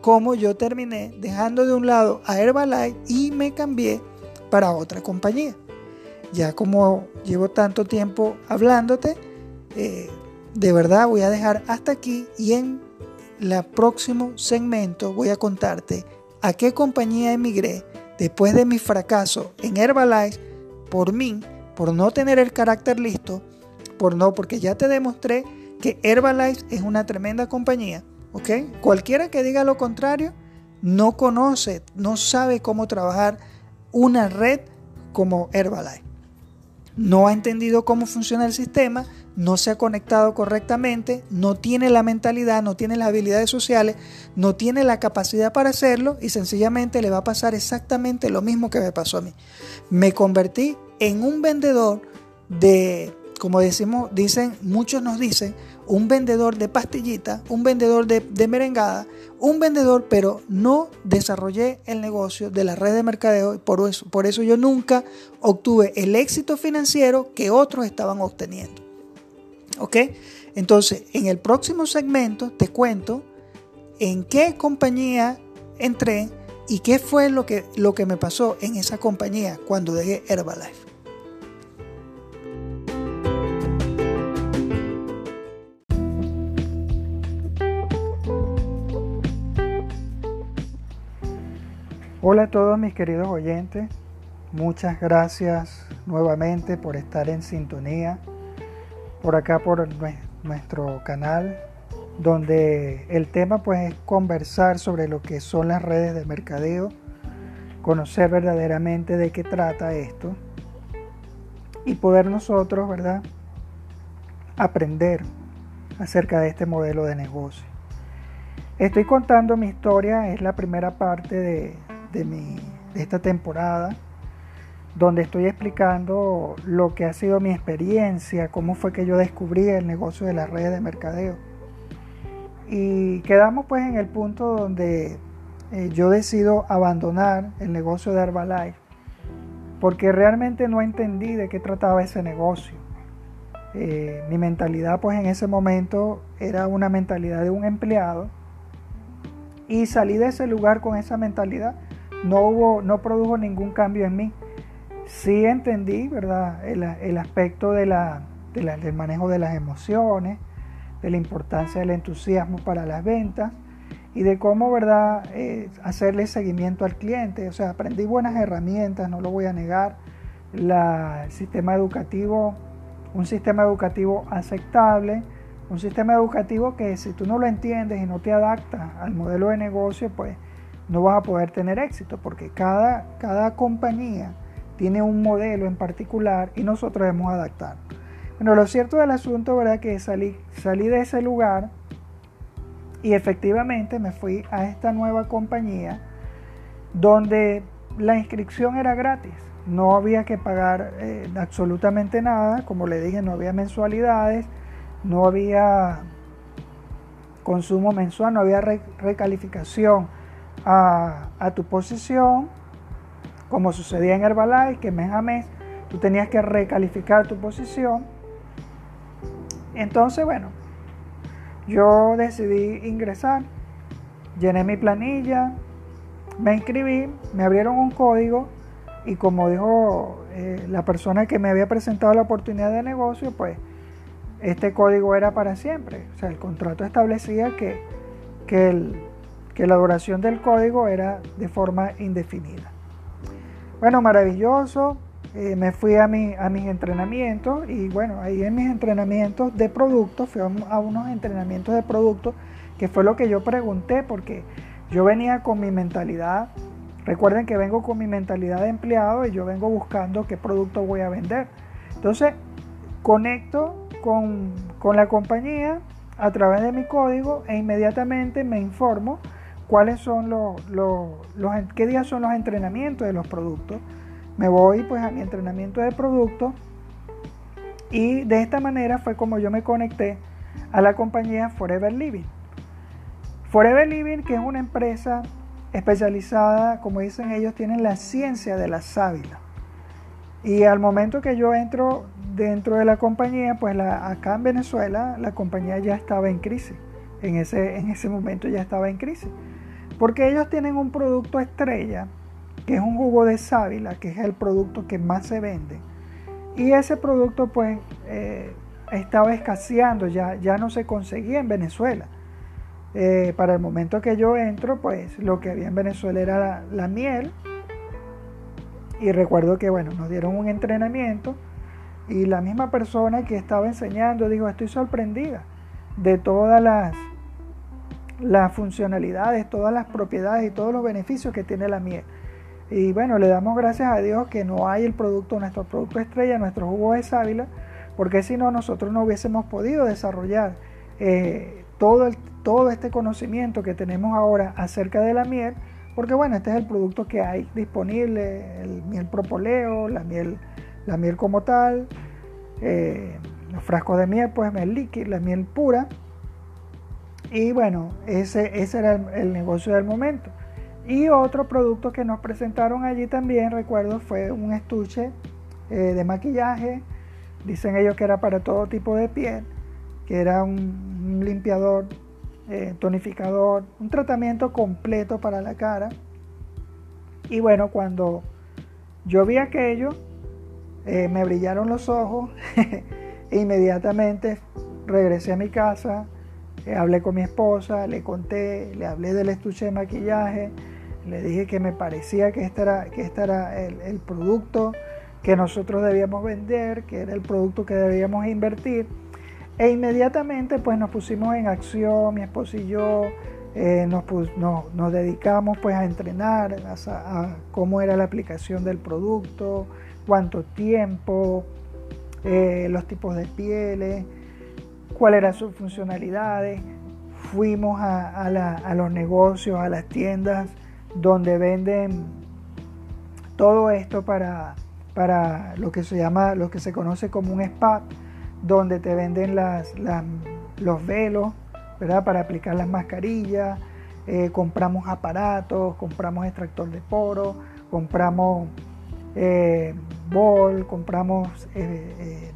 como yo terminé dejando de un lado a Herbalife y me cambié para otra compañía. Ya como llevo tanto tiempo hablándote, eh, de verdad voy a dejar hasta aquí y en el próximo segmento voy a contarte a qué compañía emigré después de mi fracaso en Herbalife por mí, por no tener el carácter listo, por no, porque ya te demostré que Herbalife es una tremenda compañía, ¿ok? Cualquiera que diga lo contrario no conoce, no sabe cómo trabajar una red como Herbalife. No ha entendido cómo funciona el sistema, no se ha conectado correctamente, no tiene la mentalidad, no tiene las habilidades sociales, no tiene la capacidad para hacerlo y sencillamente le va a pasar exactamente lo mismo que me pasó a mí. Me convertí en un vendedor de, como decimos, dicen, muchos nos dicen, un vendedor de pastillita, un vendedor de, merengada, un vendedor, pero no desarrollé el negocio de la red de mercadeo y por eso, por eso yo nunca obtuve el éxito financiero que otros estaban obteniendo. ¿Ok? Entonces, en el próximo segmento te cuento en qué compañía entré y qué fue lo que, lo que me pasó en esa compañía cuando dejé Herbalife. Hola a todos mis queridos oyentes, muchas gracias nuevamente por estar en sintonía por acá por nuestro canal donde el tema pues es conversar sobre lo que son las redes de mercadeo, conocer verdaderamente de qué trata esto y poder nosotros, ¿verdad?, aprender acerca de este modelo de negocio. Estoy contando mi historia, es la primera parte de, de, esta temporada, donde estoy explicando lo que ha sido mi experiencia, cómo fue que yo descubrí el negocio de las redes de mercadeo. Y quedamos pues en el punto donde eh, yo decido abandonar el negocio de Herbalife, porque realmente no entendí de qué trataba ese negocio. Eh, mi mentalidad pues en ese momento era una mentalidad de un empleado y salí de ese lugar con esa mentalidad. No hubo, no produjo ningún cambio en mí. Sí entendí, ¿verdad? El, aspecto de la, del manejo de las emociones, de la importancia del entusiasmo para las ventas y de cómo, ¿verdad?, eh, hacerle seguimiento al cliente. O sea, aprendí buenas herramientas, no lo voy a negar. el sistema educativo un sistema educativo aceptable, un sistema educativo que si tú no lo entiendes y no te adaptas al modelo de negocio, pues no vas a poder tener éxito, porque cada, cada compañía tiene un modelo en particular y nosotros debemos adaptar. Bueno, lo cierto del asunto, ¿verdad? Que salí, salí de ese lugar y efectivamente me fui a esta nueva compañía donde la inscripción era gratis no había que pagar eh, absolutamente nada, como le dije, no había mensualidades, no había consumo mensual, no había recalificación a, tu posición, como sucedía en Herbalife, que mes a mes tú tenías que recalificar tu posición. Entonces, bueno, yo decidí ingresar, llené mi planilla, me inscribí, me abrieron un código y como dijo eh, la persona que me había presentado la oportunidad de negocio, pues este código era para siempre. O sea, el contrato establecía que, que, la duración del código era de forma indefinida. Bueno, maravilloso. Eh, me fui a, mi, a mis entrenamientos y bueno, ahí en mis entrenamientos de productos, fui a unos entrenamientos de productos que fue lo que yo pregunté porque yo venía con mi mentalidad Recuerden que vengo con mi mentalidad de empleado y yo vengo buscando qué producto voy a vender. Entonces, conecto con, la compañía a través de mi código e inmediatamente me informo cuáles son los, los, qué días son los entrenamientos de los productos. Me voy pues a mi entrenamiento de productos y de esta manera fue como yo me conecté a la compañía Forever Living. Forever Living, que es una empresa especializada, como dicen ellos, tienen la ciencia de la sábila. Y al momento que yo entro dentro de la compañía, pues acá en Venezuela la compañía ya estaba en crisis. En ese, en ese momento ya estaba en crisis. Porque ellos tienen un producto estrella, que es un jugo de sábila, que es el producto que más se vende. Y ese producto pues eh, estaba escaseando, ya, ya no se conseguía en Venezuela. Eh, para el momento que yo entro, pues lo que había en Venezuela era la, miel. Y recuerdo que, bueno, nos dieron un entrenamiento y la misma persona que estaba enseñando dijo, estoy sorprendida de todas las, las funcionalidades, todas las propiedades y todos los beneficios que tiene la miel. Y bueno, le damos gracias a Dios que no hay el producto, nuestro producto estrella, nuestro jugo de sábila, porque si no, nosotros no hubiésemos podido desarrollar eh, todo todo este conocimiento que tenemos ahora acerca de la miel, porque bueno, este es el producto que hay disponible, el miel propoleo, la miel, la miel como tal, eh, los frascos de miel, pues miel líquida, la miel pura. Y bueno, ese, ese era el, negocio del momento. Y otro producto que nos presentaron allí también, recuerdo, fue un estuche eh, de maquillaje. Dicen ellos que era para todo tipo de piel, que era un limpiador eh, tonificador, un tratamiento completo para la cara. Y bueno, cuando yo vi aquello, eh, me brillaron los ojos e inmediatamente regresé a mi casa, hablé con mi esposa, le conté, le hablé del estuche de maquillaje, le dije que me parecía que este era, que este era el, el producto que nosotros debíamos vender, que era el producto que debíamos invertir. E inmediatamente pues nos pusimos en acción, mi esposo y yo, eh, nos, dedicamos pues a entrenar, a, cómo era la aplicación del producto, cuánto tiempo, eh, los tipos de pieles, cuáles eran sus funcionalidades. Fuimos a, los negocios, a las tiendas donde venden todo esto para, para lo que se llama, lo que se conoce como un spa, donde te venden los velos. Para aplicar las mascarillas, eh, compramos aparatos, compramos extractor de poro, compramos eh, bol, compramos eh,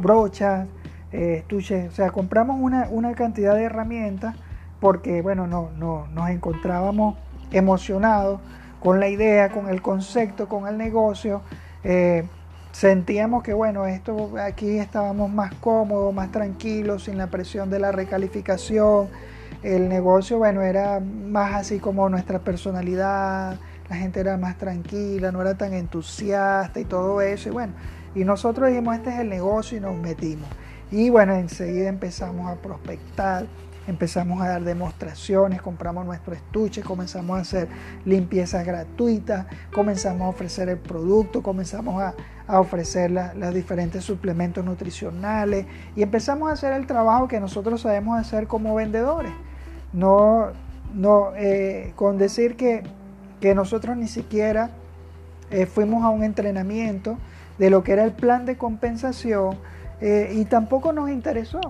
brochas, estuches, o sea, compramos una, una, cantidad de herramientas porque, bueno, no, no, nos encontrábamos emocionados con la idea, con el concepto, con el negocio. Eh, sentíamos que bueno, esto aquí estábamos más cómodos, más tranquilos, sin la presión de la recalificación. El negocio, bueno, era más así como nuestra personalidad, la gente era más tranquila, no era tan entusiasta y todo eso. Y bueno, y nosotros dijimos, este es el negocio y nos metimos. Y bueno, enseguida empezamos a prospectar empezamos a dar demostraciones, compramos nuestro estuche, comenzamos a hacer limpiezas gratuitas, comenzamos a ofrecer el producto, comenzamos a, ofrecer los diferentes suplementos nutricionales y empezamos a hacer el trabajo que nosotros sabemos hacer como vendedores. No, no eh, con decir que, nosotros ni siquiera eh, fuimos a un entrenamiento de lo que era el plan de compensación eh, y tampoco nos interesó.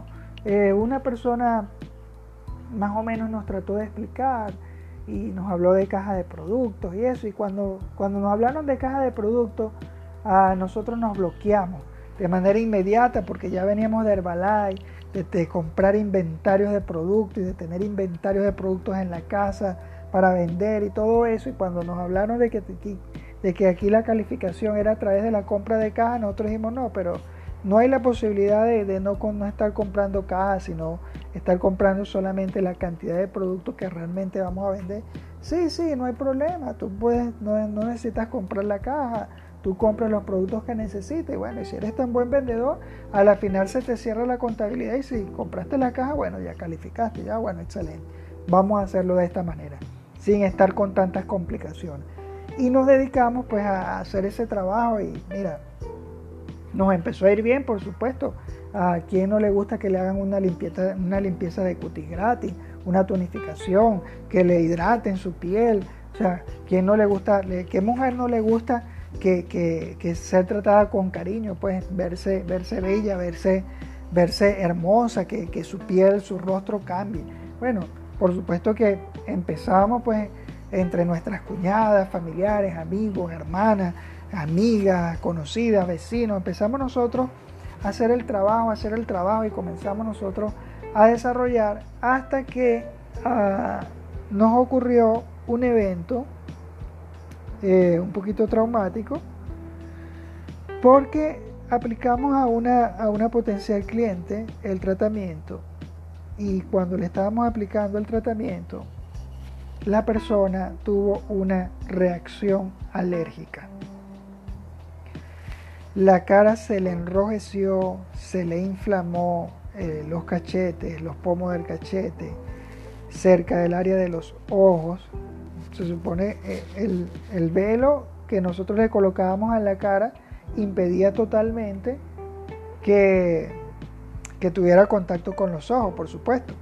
una persona más o menos nos trató de explicar y nos habló de caja de productos y eso. Y cuando, cuando nos hablaron de caja de productos, a nosotros nos bloqueamos de manera inmediata porque ya veníamos de Herbalife, de, comprar inventarios de productos y de tener inventarios de productos en la casa para vender y todo eso. Y cuando nos hablaron de que, de que aquí la calificación era a través de la compra de caja, nosotros dijimos no, pero no hay la posibilidad de, no, no, estar comprando cajas, sino estar comprando solamente la cantidad de productos que realmente vamos a vender. Sí, sí, no hay problema. Tú puedes, no, necesitas comprar la caja. Tú compras los productos que necesites. Bueno, y si eres tan buen vendedor, a la final se te cierra la contabilidad y si compraste la caja, bueno, ya calificaste, ya, bueno, excelente. Vamos a hacerlo de esta manera, sin estar con tantas complicaciones. Y nos dedicamos pues a hacer ese trabajo y mira, nos empezó a ir bien, por supuesto. A quien no le gusta que le hagan una limpieza, una limpieza de cutis gratis, una tonificación, que le hidraten su piel. O sea, ¿quién no le gusta, qué mujer no le gusta que, que, ser tratada con cariño? Pues verse, verse bella, verse, verse hermosa, que, que su piel, su rostro cambie. Bueno, por supuesto que empezamos pues entre nuestras cuñadas, familiares, amigos, hermanas, amigas, conocidas, vecinos, empezamos nosotros a hacer el trabajo, a hacer el trabajo y comenzamos nosotros a desarrollar hasta que ah, nos ocurrió un evento eh, un poquito traumático porque aplicamos a una, a una potencial cliente el tratamiento y cuando le estábamos aplicando el tratamiento la persona tuvo una reacción alérgica. La cara se le enrojeció, se le inflamó eh, los cachetes, los pomos del cachete, cerca del área de los ojos. Se supone eh, el, el velo que nosotros le colocábamos en la cara impedía totalmente que, que tuviera contacto con los ojos, por supuesto.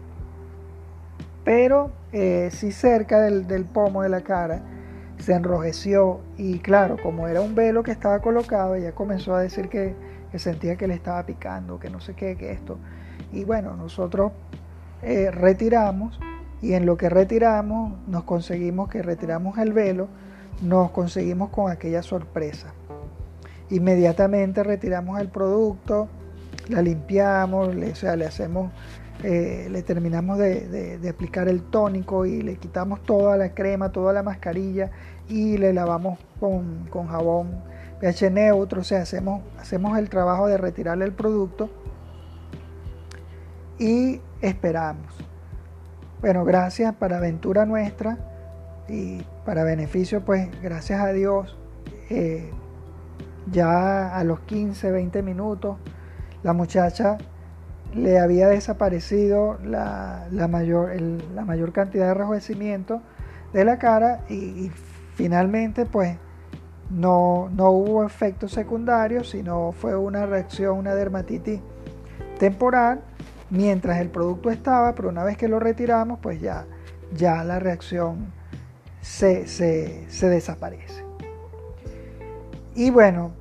Pero eh, sí cerca del, del pomo de la cara se enrojeció y claro, como era un velo que estaba colocado, ella comenzó a decir que, sentía que le estaba picando, que no sé qué, que esto. Y bueno, nosotros eh, retiramos y en lo que retiramos nos conseguimos que retiramos el velo, nos conseguimos con aquella sorpresa. Inmediatamente retiramos el producto, la limpiamos, le, o sea, le hacemos eh, le terminamos de, aplicar el tónico y le quitamos toda la crema, toda la mascarilla y le lavamos con, jabón pH neutro, o sea, hacemos, hacemos el trabajo de retirarle el producto y esperamos. Bueno, gracias para aventura nuestra y para beneficio, pues gracias a Dios, eh, ya a los 15, 20 minutos, la muchacha le había desaparecido la, mayor, la mayor cantidad de enrojecimiento de la cara y, finalmente pues no, no, hubo efectos secundarios, sino fue una reacción, una dermatitis temporal mientras el producto estaba, pero una vez que lo retiramos pues ya, ya la reacción se, se, desaparece. Y bueno,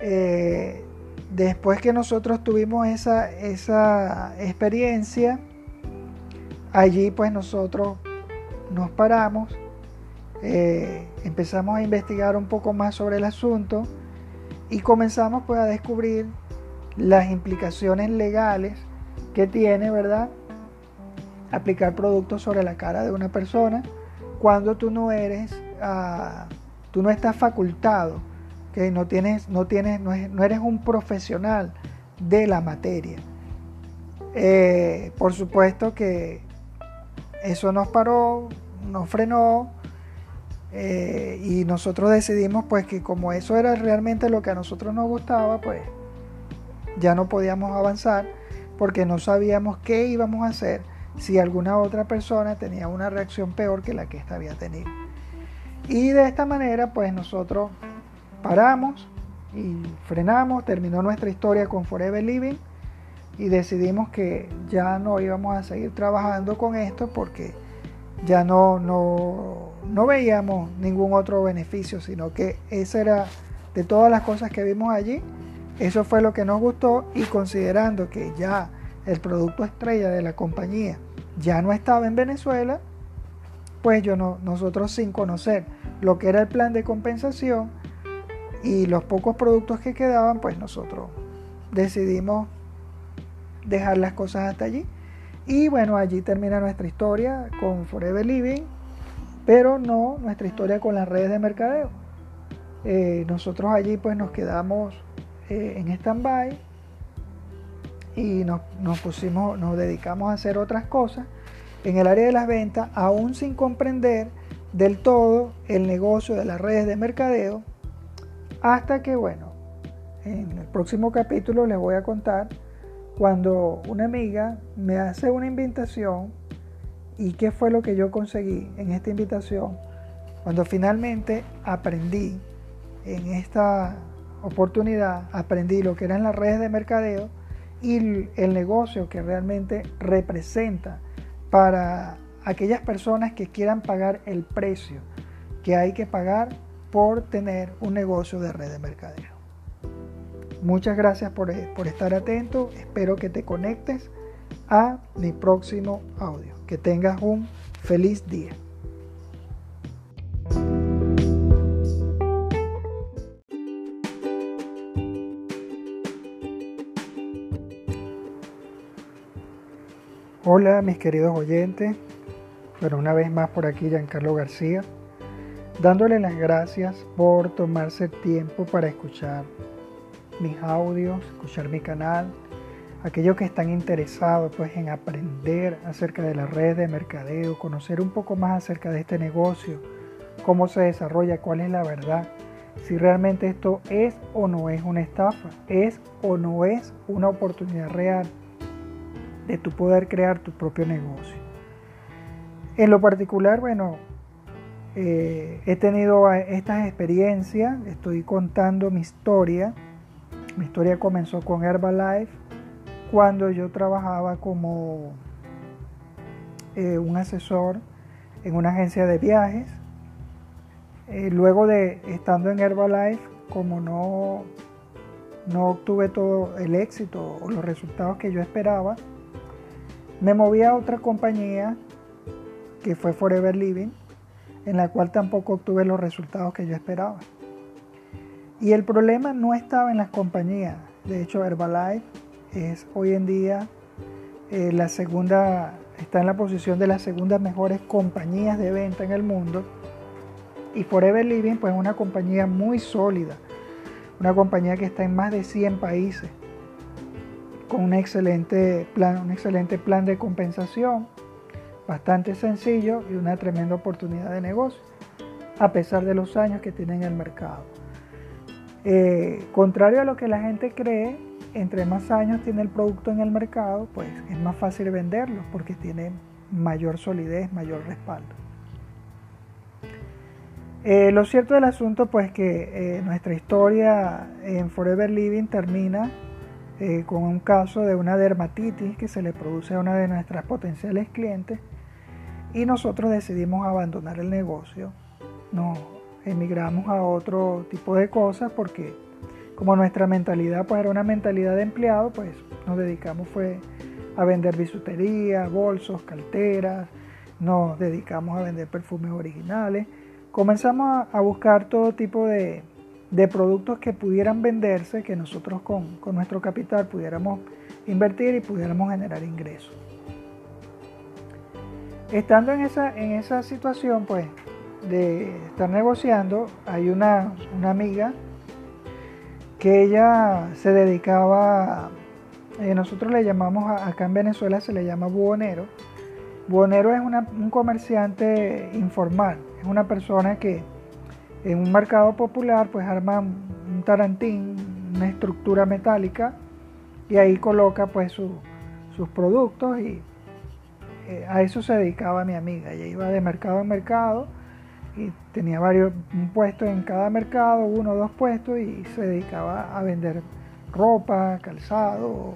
eh, después que nosotros tuvimos esa, esa experiencia, allí pues nosotros nos paramos, eh, empezamos a investigar un poco más sobre el asunto y comenzamos pues a descubrir las implicaciones legales que tiene, ¿verdad? Aplicar productos sobre la cara de una persona cuando tú no eres, uh, tú no estás facultado que no tienes, no tienes, no, eres un profesional de la materia. Eh, por supuesto que eso nos paró, nos frenó eh, y nosotros decidimos pues que como eso era realmente lo que a nosotros nos gustaba, pues ya no podíamos avanzar porque no sabíamos qué íbamos a hacer si alguna otra persona tenía una reacción peor que la que esta había tenido. Y de esta manera pues nosotros paramos y frenamos, terminó nuestra historia con Forever Living y decidimos que ya no íbamos a seguir trabajando con esto porque ya no, no, no veíamos ningún otro beneficio, sino que esa era de todas las cosas que vimos allí, eso fue lo que nos gustó y considerando que ya el producto estrella de la compañía ya no estaba en Venezuela, pues yo no, nosotros sin conocer lo que era el plan de compensación, y los pocos productos que quedaban, pues nosotros decidimos dejar las cosas hasta allí. Y bueno, allí termina nuestra historia con Forever Living, pero no nuestra historia con las redes de mercadeo. Eh, nosotros allí pues nos quedamos eh, en stand-by y nos, nos, pusimos, nos dedicamos a hacer otras cosas en el área de las ventas, aún sin comprender del todo el negocio de las redes de mercadeo hasta que, bueno, en el próximo capítulo les voy a contar cuando una amiga me hace una invitación y qué fue lo que yo conseguí en esta invitación. Cuando finalmente aprendí en esta oportunidad, aprendí lo que eran las redes de mercadeo y el negocio que realmente representa para aquellas personas que quieran pagar el precio que hay que pagar por tener un negocio de red de mercadeo. Muchas gracias por, por estar atento. Espero que te conectes a mi próximo audio. Que tengas un feliz día. Hola mis queridos oyentes, pero una vez más por aquí Giancarlo García dándole las gracias por tomarse tiempo para escuchar mis audios, escuchar mi canal, aquellos que están interesados pues en aprender acerca de la red de mercadeo, conocer un poco más acerca de este negocio, cómo se desarrolla, cuál es la verdad, si realmente esto es o no es una estafa, es o no es una oportunidad real de tu poder crear tu propio negocio. En lo particular, bueno, eh, he tenido estas experiencias, estoy contando mi historia. Mi historia comenzó con Herbalife cuando yo trabajaba como eh, un asesor en una agencia de viajes. Eh, luego de estando en Herbalife, como no, no obtuve todo el éxito o los resultados que yo esperaba, me moví a otra compañía que fue Forever Living en la cual tampoco obtuve los resultados que yo esperaba. Y el problema no estaba en las compañías. De hecho, Herbalife es hoy en día eh, la segunda, está en la posición de las segundas mejores compañías de venta en el mundo. Y Forever Living, pues es una compañía muy sólida, una compañía que está en más de 100 países, con un excelente plan, un excelente plan de compensación bastante sencillo y una tremenda oportunidad de negocio, a pesar de los años que tiene en el mercado. Eh, contrario a lo que la gente cree, entre más años tiene el producto en el mercado, pues es más fácil venderlo porque tiene mayor solidez, mayor respaldo. Eh, lo cierto del asunto, pues que eh, nuestra historia en Forever Living termina eh, con un caso de una dermatitis que se le produce a una de nuestras potenciales clientes y nosotros decidimos abandonar el negocio. Nos emigramos a otro tipo de cosas porque como nuestra mentalidad pues era una mentalidad de empleado, pues nos dedicamos fue a vender bisutería, bolsos, carteras, nos dedicamos a vender perfumes originales. Comenzamos a, buscar todo tipo de, productos que pudieran venderse, que nosotros con, nuestro capital pudiéramos invertir y pudiéramos generar ingresos. Estando en esa, en esa situación, pues, de estar negociando, hay una, una amiga que ella se dedicaba, eh, nosotros le llamamos, acá en Venezuela se le llama buhonero. Buhonero es un comerciante informal, es una persona que en un mercado popular pues arma un tarantín, una estructura metálica y ahí coloca pues sus productos y eh, a eso se dedicaba mi amiga. Ella iba de mercado en mercado y tenía varios puestos en cada mercado, uno o dos puestos, y se dedicaba a vender ropa, calzado,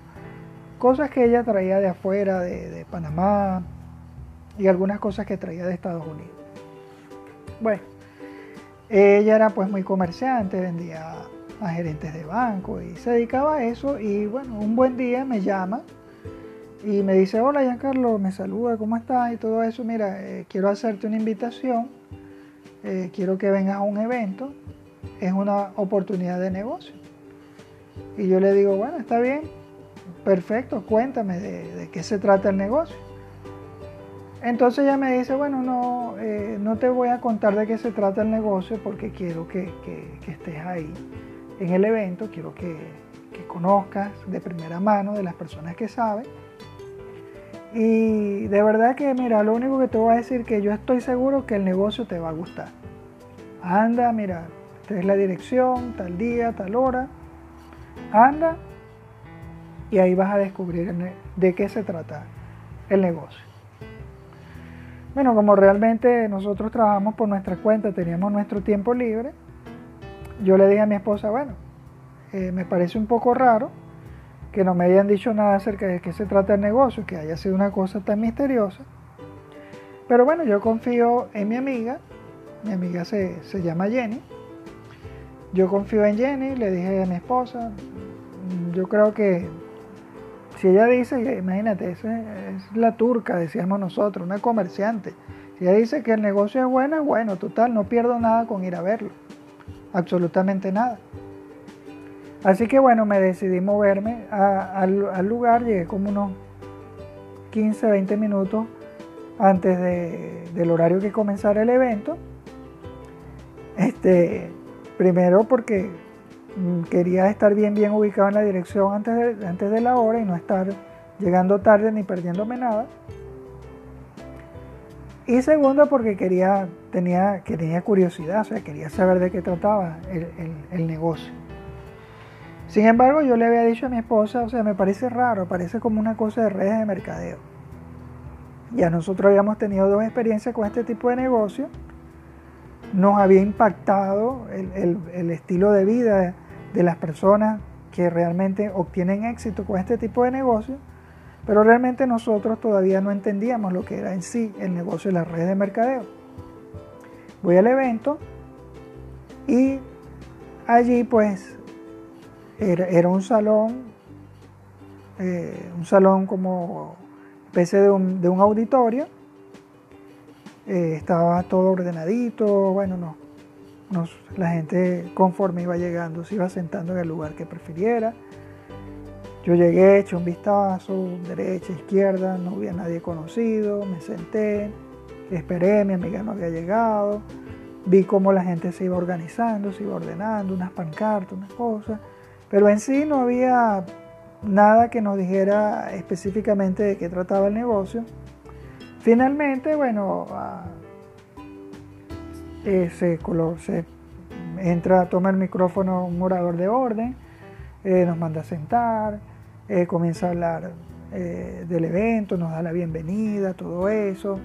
cosas que ella traía de afuera, de, Panamá, y algunas cosas que traía de Estados Unidos. Bueno, ella era pues muy comerciante, vendía a gerentes de banco y se dedicaba a eso y bueno, un buen día me llama y me dice, hola Giancarlo, me saluda, ¿cómo estás? Y todo eso, mira, eh, quiero hacerte una invitación eh, quiero que vengas a un evento, es una oportunidad de negocio. Y yo le digo, bueno, está bien, perfecto, cuéntame de, qué se trata el negocio. Entonces ella me dice, bueno, no, eh, no te voy a contar de qué se trata el negocio porque quiero que, estés ahí en el evento, quiero que, que conozcas de primera mano de las personas que saben y de verdad que, mira, lo único que te voy a decir que yo estoy seguro que el negocio te va a gustar. Anda, mira, esta es la dirección, tal día, tal hora. Anda y ahí vas a descubrir de qué se trata el negocio. Bueno, como realmente nosotros trabajamos por nuestra cuenta, teníamos nuestro tiempo libre, yo le dije a mi esposa, bueno, eh, me parece un poco raro que no me hayan dicho nada acerca de qué se trata el negocio, que haya sido una cosa tan misteriosa. Pero bueno, yo confío en mi amiga, mi amiga se, llama Jenny, yo confío en Jenny, le dije a mi esposa, yo creo que si ella dice, imagínate, es, es la turca, decíamos nosotros, una comerciante, si ella dice que el negocio es bueno, bueno, total, no pierdo nada con ir a verlo, absolutamente nada. Así que bueno, me decidí moverme al, lugar, llegué como unos 15, 20 minutos antes del horario que comenzara el evento. Este, primero porque mm, quería estar bien, bien ubicado en la dirección antes de, antes de la hora y no estar llegando tarde ni perdiéndome nada. Y segundo porque quería, tenía, tenía curiosidad, o sea, quería saber de qué trataba el negocio. Sin embargo, yo le había dicho a mi esposa, o sea, me parece raro, parece como una cosa de redes de mercadeo. Ya nosotros habíamos tenido dos experiencias con este tipo de negocio. Nos había impactado el, estilo de vida de las personas que realmente obtienen éxito con este tipo de negocio, pero realmente nosotros todavía no entendíamos lo que era en sí el negocio de las redes de mercadeo. Voy al evento y allí pues era, un salón, eh, un salón como especie de un, de un auditorio. Eh, estaba todo ordenadito, bueno, no, la gente conforme iba llegando se iba sentando en el lugar que prefiriera. Yo llegué, eché un vistazo, derecha, izquierda, no había nadie conocido, me senté, esperé, mi amiga no había llegado, vi cómo la gente se iba organizando, se iba ordenando, unas pancartas, unas cosas. Pero en sí no había nada que nos dijera específicamente de qué trataba el negocio. Finalmente, bueno, ah, eh, se, entra, toma el micrófono un orador de orden, eh, nos manda a sentar, eh, comienza a hablar del evento, nos da la bienvenida, todo eso.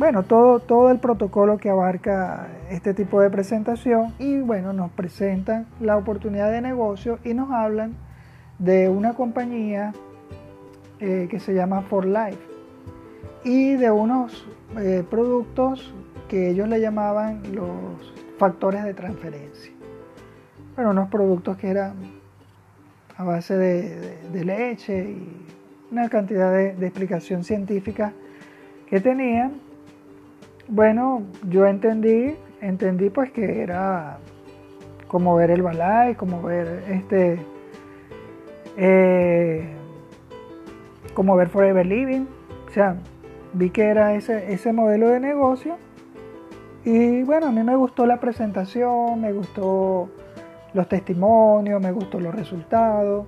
Bueno, todo, todo el protocolo que abarca este tipo de presentación y bueno, nos presentan la oportunidad de negocio y nos hablan de una compañía que se llama For Life y de unos productos que ellos le llamaban los factores de transferencia. Bueno, unos productos que eran a base de, leche y una cantidad de, explicación científica que tenían. Bueno, yo entendí, entendí pues que era como ver el balay, como ver este, eh, como ver Forever Living. O sea, vi que era ese, ese modelo de negocio y bueno, a mí me gustó la presentación, me gustó los testimonios, me gustó los resultados,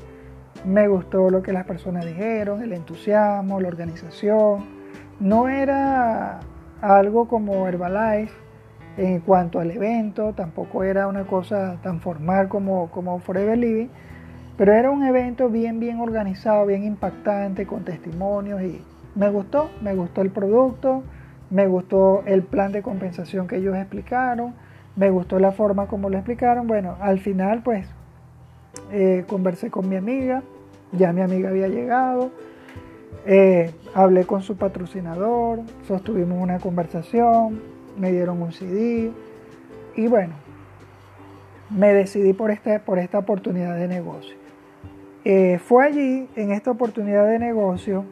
me gustó lo que las personas dijeron, el entusiasmo, la organización. No era algo como Herbalife en cuanto al evento, tampoco era una cosa tan formal como, como Forever Living, pero era un evento bien, bien organizado, bien impactante, con testimonios y me gustó, me gustó el producto me gustó el plan de compensación que ellos explicaron, me gustó la forma como lo explicaron. Bueno, al final pues eh, conversé con mi amiga, ya mi amiga había llegado, eh, hablé con su patrocinador, sostuvimos una conversación, me dieron un CD y bueno, me decidí por esta, por esta oportunidad de negocio. Eh, fue allí, en esta oportunidad de negocio,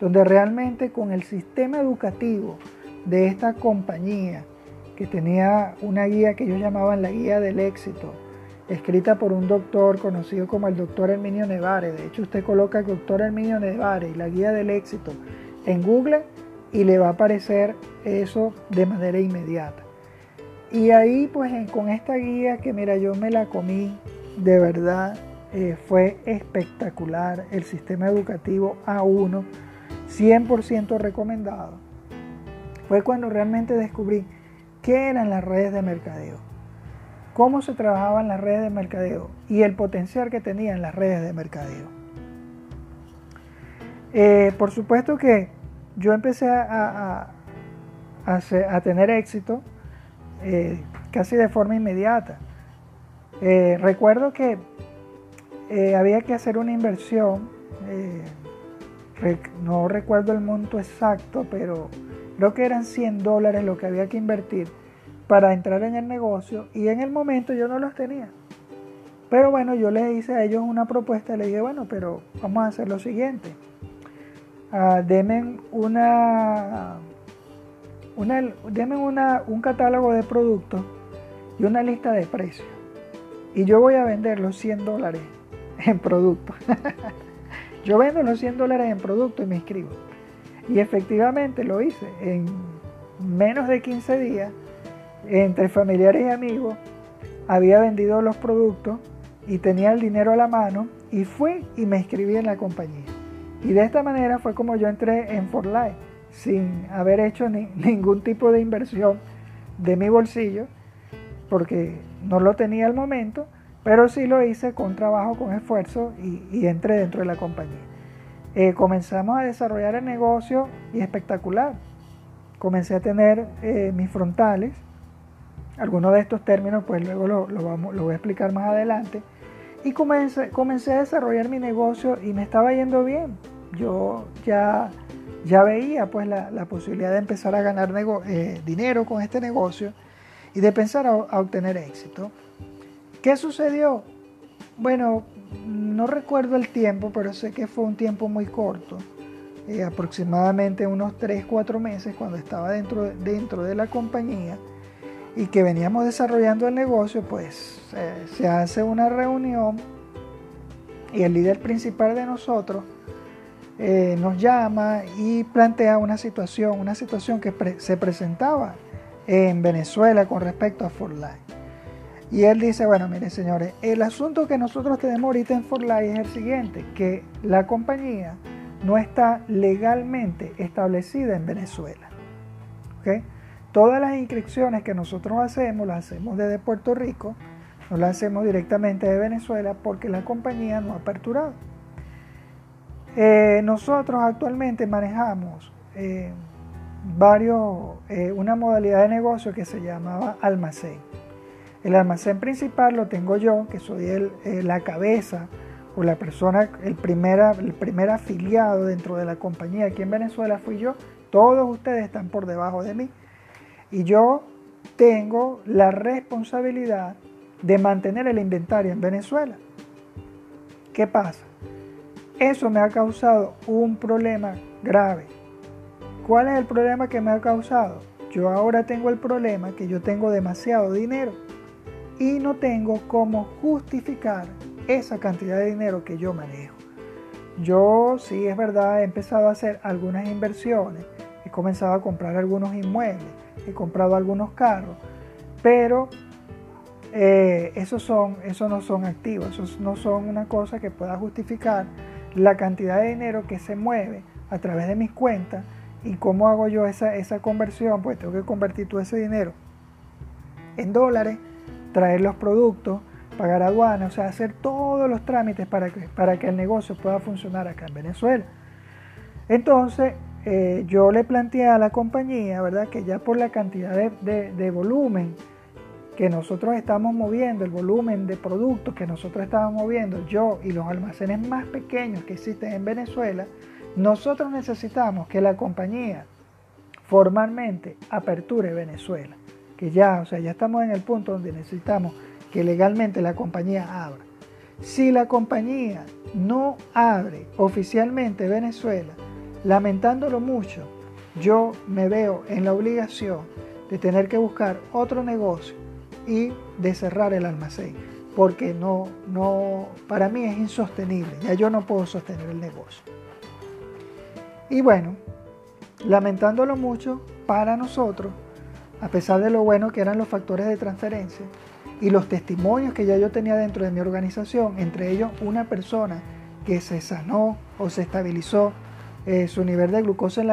donde realmente con el sistema educativo de esta compañía que tenía una guía que ellos llamaban la guía del éxito, escrita por un doctor conocido como el doctor Herminio Nevare. De hecho, usted coloca el doctor Herminio Nevare y la guía del éxito en Google y le va a aparecer eso de manera inmediata. Y ahí, pues con esta guía que mira, yo me la comí, de verdad, eh, fue espectacular. El sistema educativo A1, 100% recomendado fue cuando realmente descubrí qué eran las redes de mercadeo, cómo se trabajaban las redes de mercadeo y el potencial que tenían las redes de mercadeo. Eh, por supuesto que yo empecé a, tener éxito eh, casi de forma inmediata. Eh, recuerdo que había que hacer una inversión, no recuerdo el monto exacto, pero Creo que eran 100 dólares lo que había que invertir para entrar en el negocio y en el momento yo no los tenía. Pero bueno, yo les hice a ellos una propuesta les dije, bueno, pero vamos a hacer lo siguiente. Uh, una, una, denme una, un catálogo de productos y una lista de precios. Y yo voy a vender los 100 dólares en productos. yo vendo los 100 dólares en productos y me inscribo. Y efectivamente lo hice. En menos de 15 días, entre familiares y amigos, había vendido los productos y tenía el dinero a la mano y fui y me inscribí en la compañía. Y de esta manera fue como yo entré en For Life, sin haber hecho ningún tipo de inversión de mi bolsillo, porque no lo tenía al momento, pero sí lo hice con trabajo, con esfuerzo y entré dentro de la compañía. Eh, comenzamos a desarrollar el negocio y espectacular. Comencé a tener eh, mis frontales. Algunos de estos términos, pues luego lo, lo voy a explicar más adelante. Y comencé, comencé a desarrollar mi negocio y me estaba yendo bien. Yo ya, ya veía pues la, posibilidad de empezar a ganar eh, dinero con este negocio y de pensar a obtener éxito. ¿Qué sucedió? Bueno, no recuerdo el tiempo, pero sé que fue un tiempo muy corto, eh, aproximadamente unos 3-4 meses cuando estaba dentro, dentro de la compañía y que veníamos desarrollando el negocio, pues se hace una reunión y el líder principal de nosotros eh, nos llama y plantea una situación, una situación que se presentaba en Venezuela con respecto a Fortnite. Y él dice, bueno, miren señores, el asunto que nosotros tenemos ahorita en Forlay es el siguiente, que la compañía no está legalmente establecida en Venezuela. Todas las inscripciones que nosotros hacemos las hacemos desde Puerto Rico, no la hacemos directamente de Venezuela porque la compañía no ha aperturado. Eh, nosotros actualmente manejamos eh, varios, eh, una modalidad de negocio que se llamaba almacén. El almacén principal lo tengo yo, que soy el, la cabeza o la persona, el, primera, el primer afiliado dentro de la compañía aquí en Venezuela fui yo. Todos ustedes están por debajo de mí. Y yo tengo la responsabilidad de mantener el inventario en Venezuela. ¿Qué pasa? Eso me ha causado un problema grave. ¿Cuál es el problema que me ha causado? Yo ahora tengo el problema que yo tengo demasiado dinero y no tengo cómo justificar esa cantidad de dinero que yo manejo. Yo sí es verdad, he empezado a hacer algunas inversiones, he comenzado a comprar algunos inmuebles, he comprado algunos carros, pero eh, esos, son, esos no son activos, esos no son una cosa que pueda justificar la cantidad de dinero que se mueve a través de mis cuentas y cómo hago yo esa, esa conversión, pues tengo que convertir todo ese dinero en dólares, traer los productos, pagar aduana, o sea, hacer todos los trámites para que, para que el negocio pueda funcionar acá en Venezuela. Entonces, eh, yo le planteé a la compañía, ¿verdad? Que ya por la cantidad de, volumen que nosotros estamos moviendo, el volumen de productos que nosotros estamos moviendo, yo y los almacenes más pequeños que existen en Venezuela, nosotros necesitamos que la compañía formalmente aperture Venezuela. Que ya, o sea, ya estamos en el punto donde necesitamos que legalmente la compañía abra. Si la compañía no abre oficialmente Venezuela, Lamentándolo mucho, yo me veo en la obligación de tener que buscar otro negocio y de cerrar el almacén, porque no, no, para mí es insostenible, ya yo no puedo sostener el negocio. Y bueno, lamentándolo mucho, para nosotros, a pesar de lo bueno que eran los factores de transferencia y los testimonios que ya yo tenía dentro de mi organización, entre ellos una persona que se sanó o se estabilizó eh, su nivel de glucosa en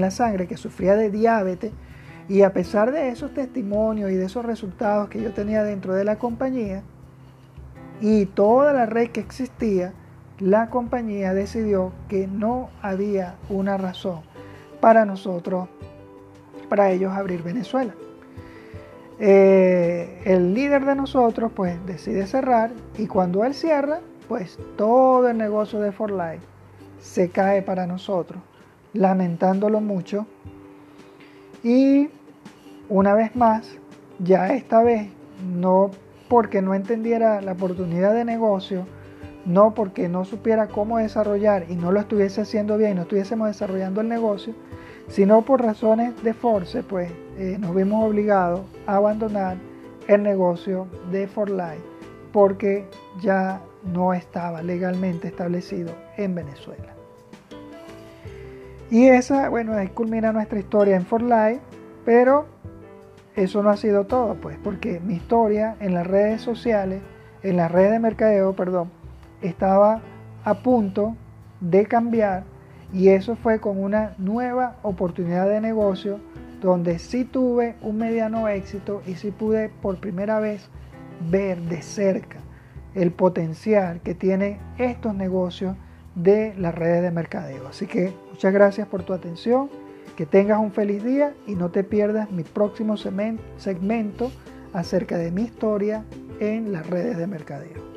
la, sangre, que sufría de diabetes, y a pesar de esos testimonios y de esos resultados que yo tenía dentro de la compañía y toda la red que existía, la compañía decidió que no había una razón para nosotros, para ellos abrir Venezuela. Eh, el líder de nosotros pues decide cerrar y cuando él cierra, pues todo el negocio de For Life se cae para nosotros, lamentándolo mucho. Y una vez más, ya esta vez, no porque no entendiera la oportunidad de negocio, no porque no supiera cómo desarrollar y no lo estuviese haciendo bien, no estuviésemos desarrollando el negocio, sino por razones de force, pues eh, nos vimos obligados a abandonar el negocio de For Life porque ya no estaba legalmente establecido en Venezuela. Y esa, bueno, ahí culmina nuestra historia en For Life, pero eso no ha sido todo, pues, porque mi historia en las redes sociales, en las redes de mercadeo, perdón, estaba a punto de cambiar y eso fue con una nueva oportunidad de negocio donde sí tuve un mediano éxito y sí pude por primera vez ver de cerca el potencial que tienen estos negocios de las redes de mercadeo. Así que muchas gracias por tu atención, que tengas un feliz día y no te pierdas mi próximo segmento acerca de mi historia en las redes de mercadeo.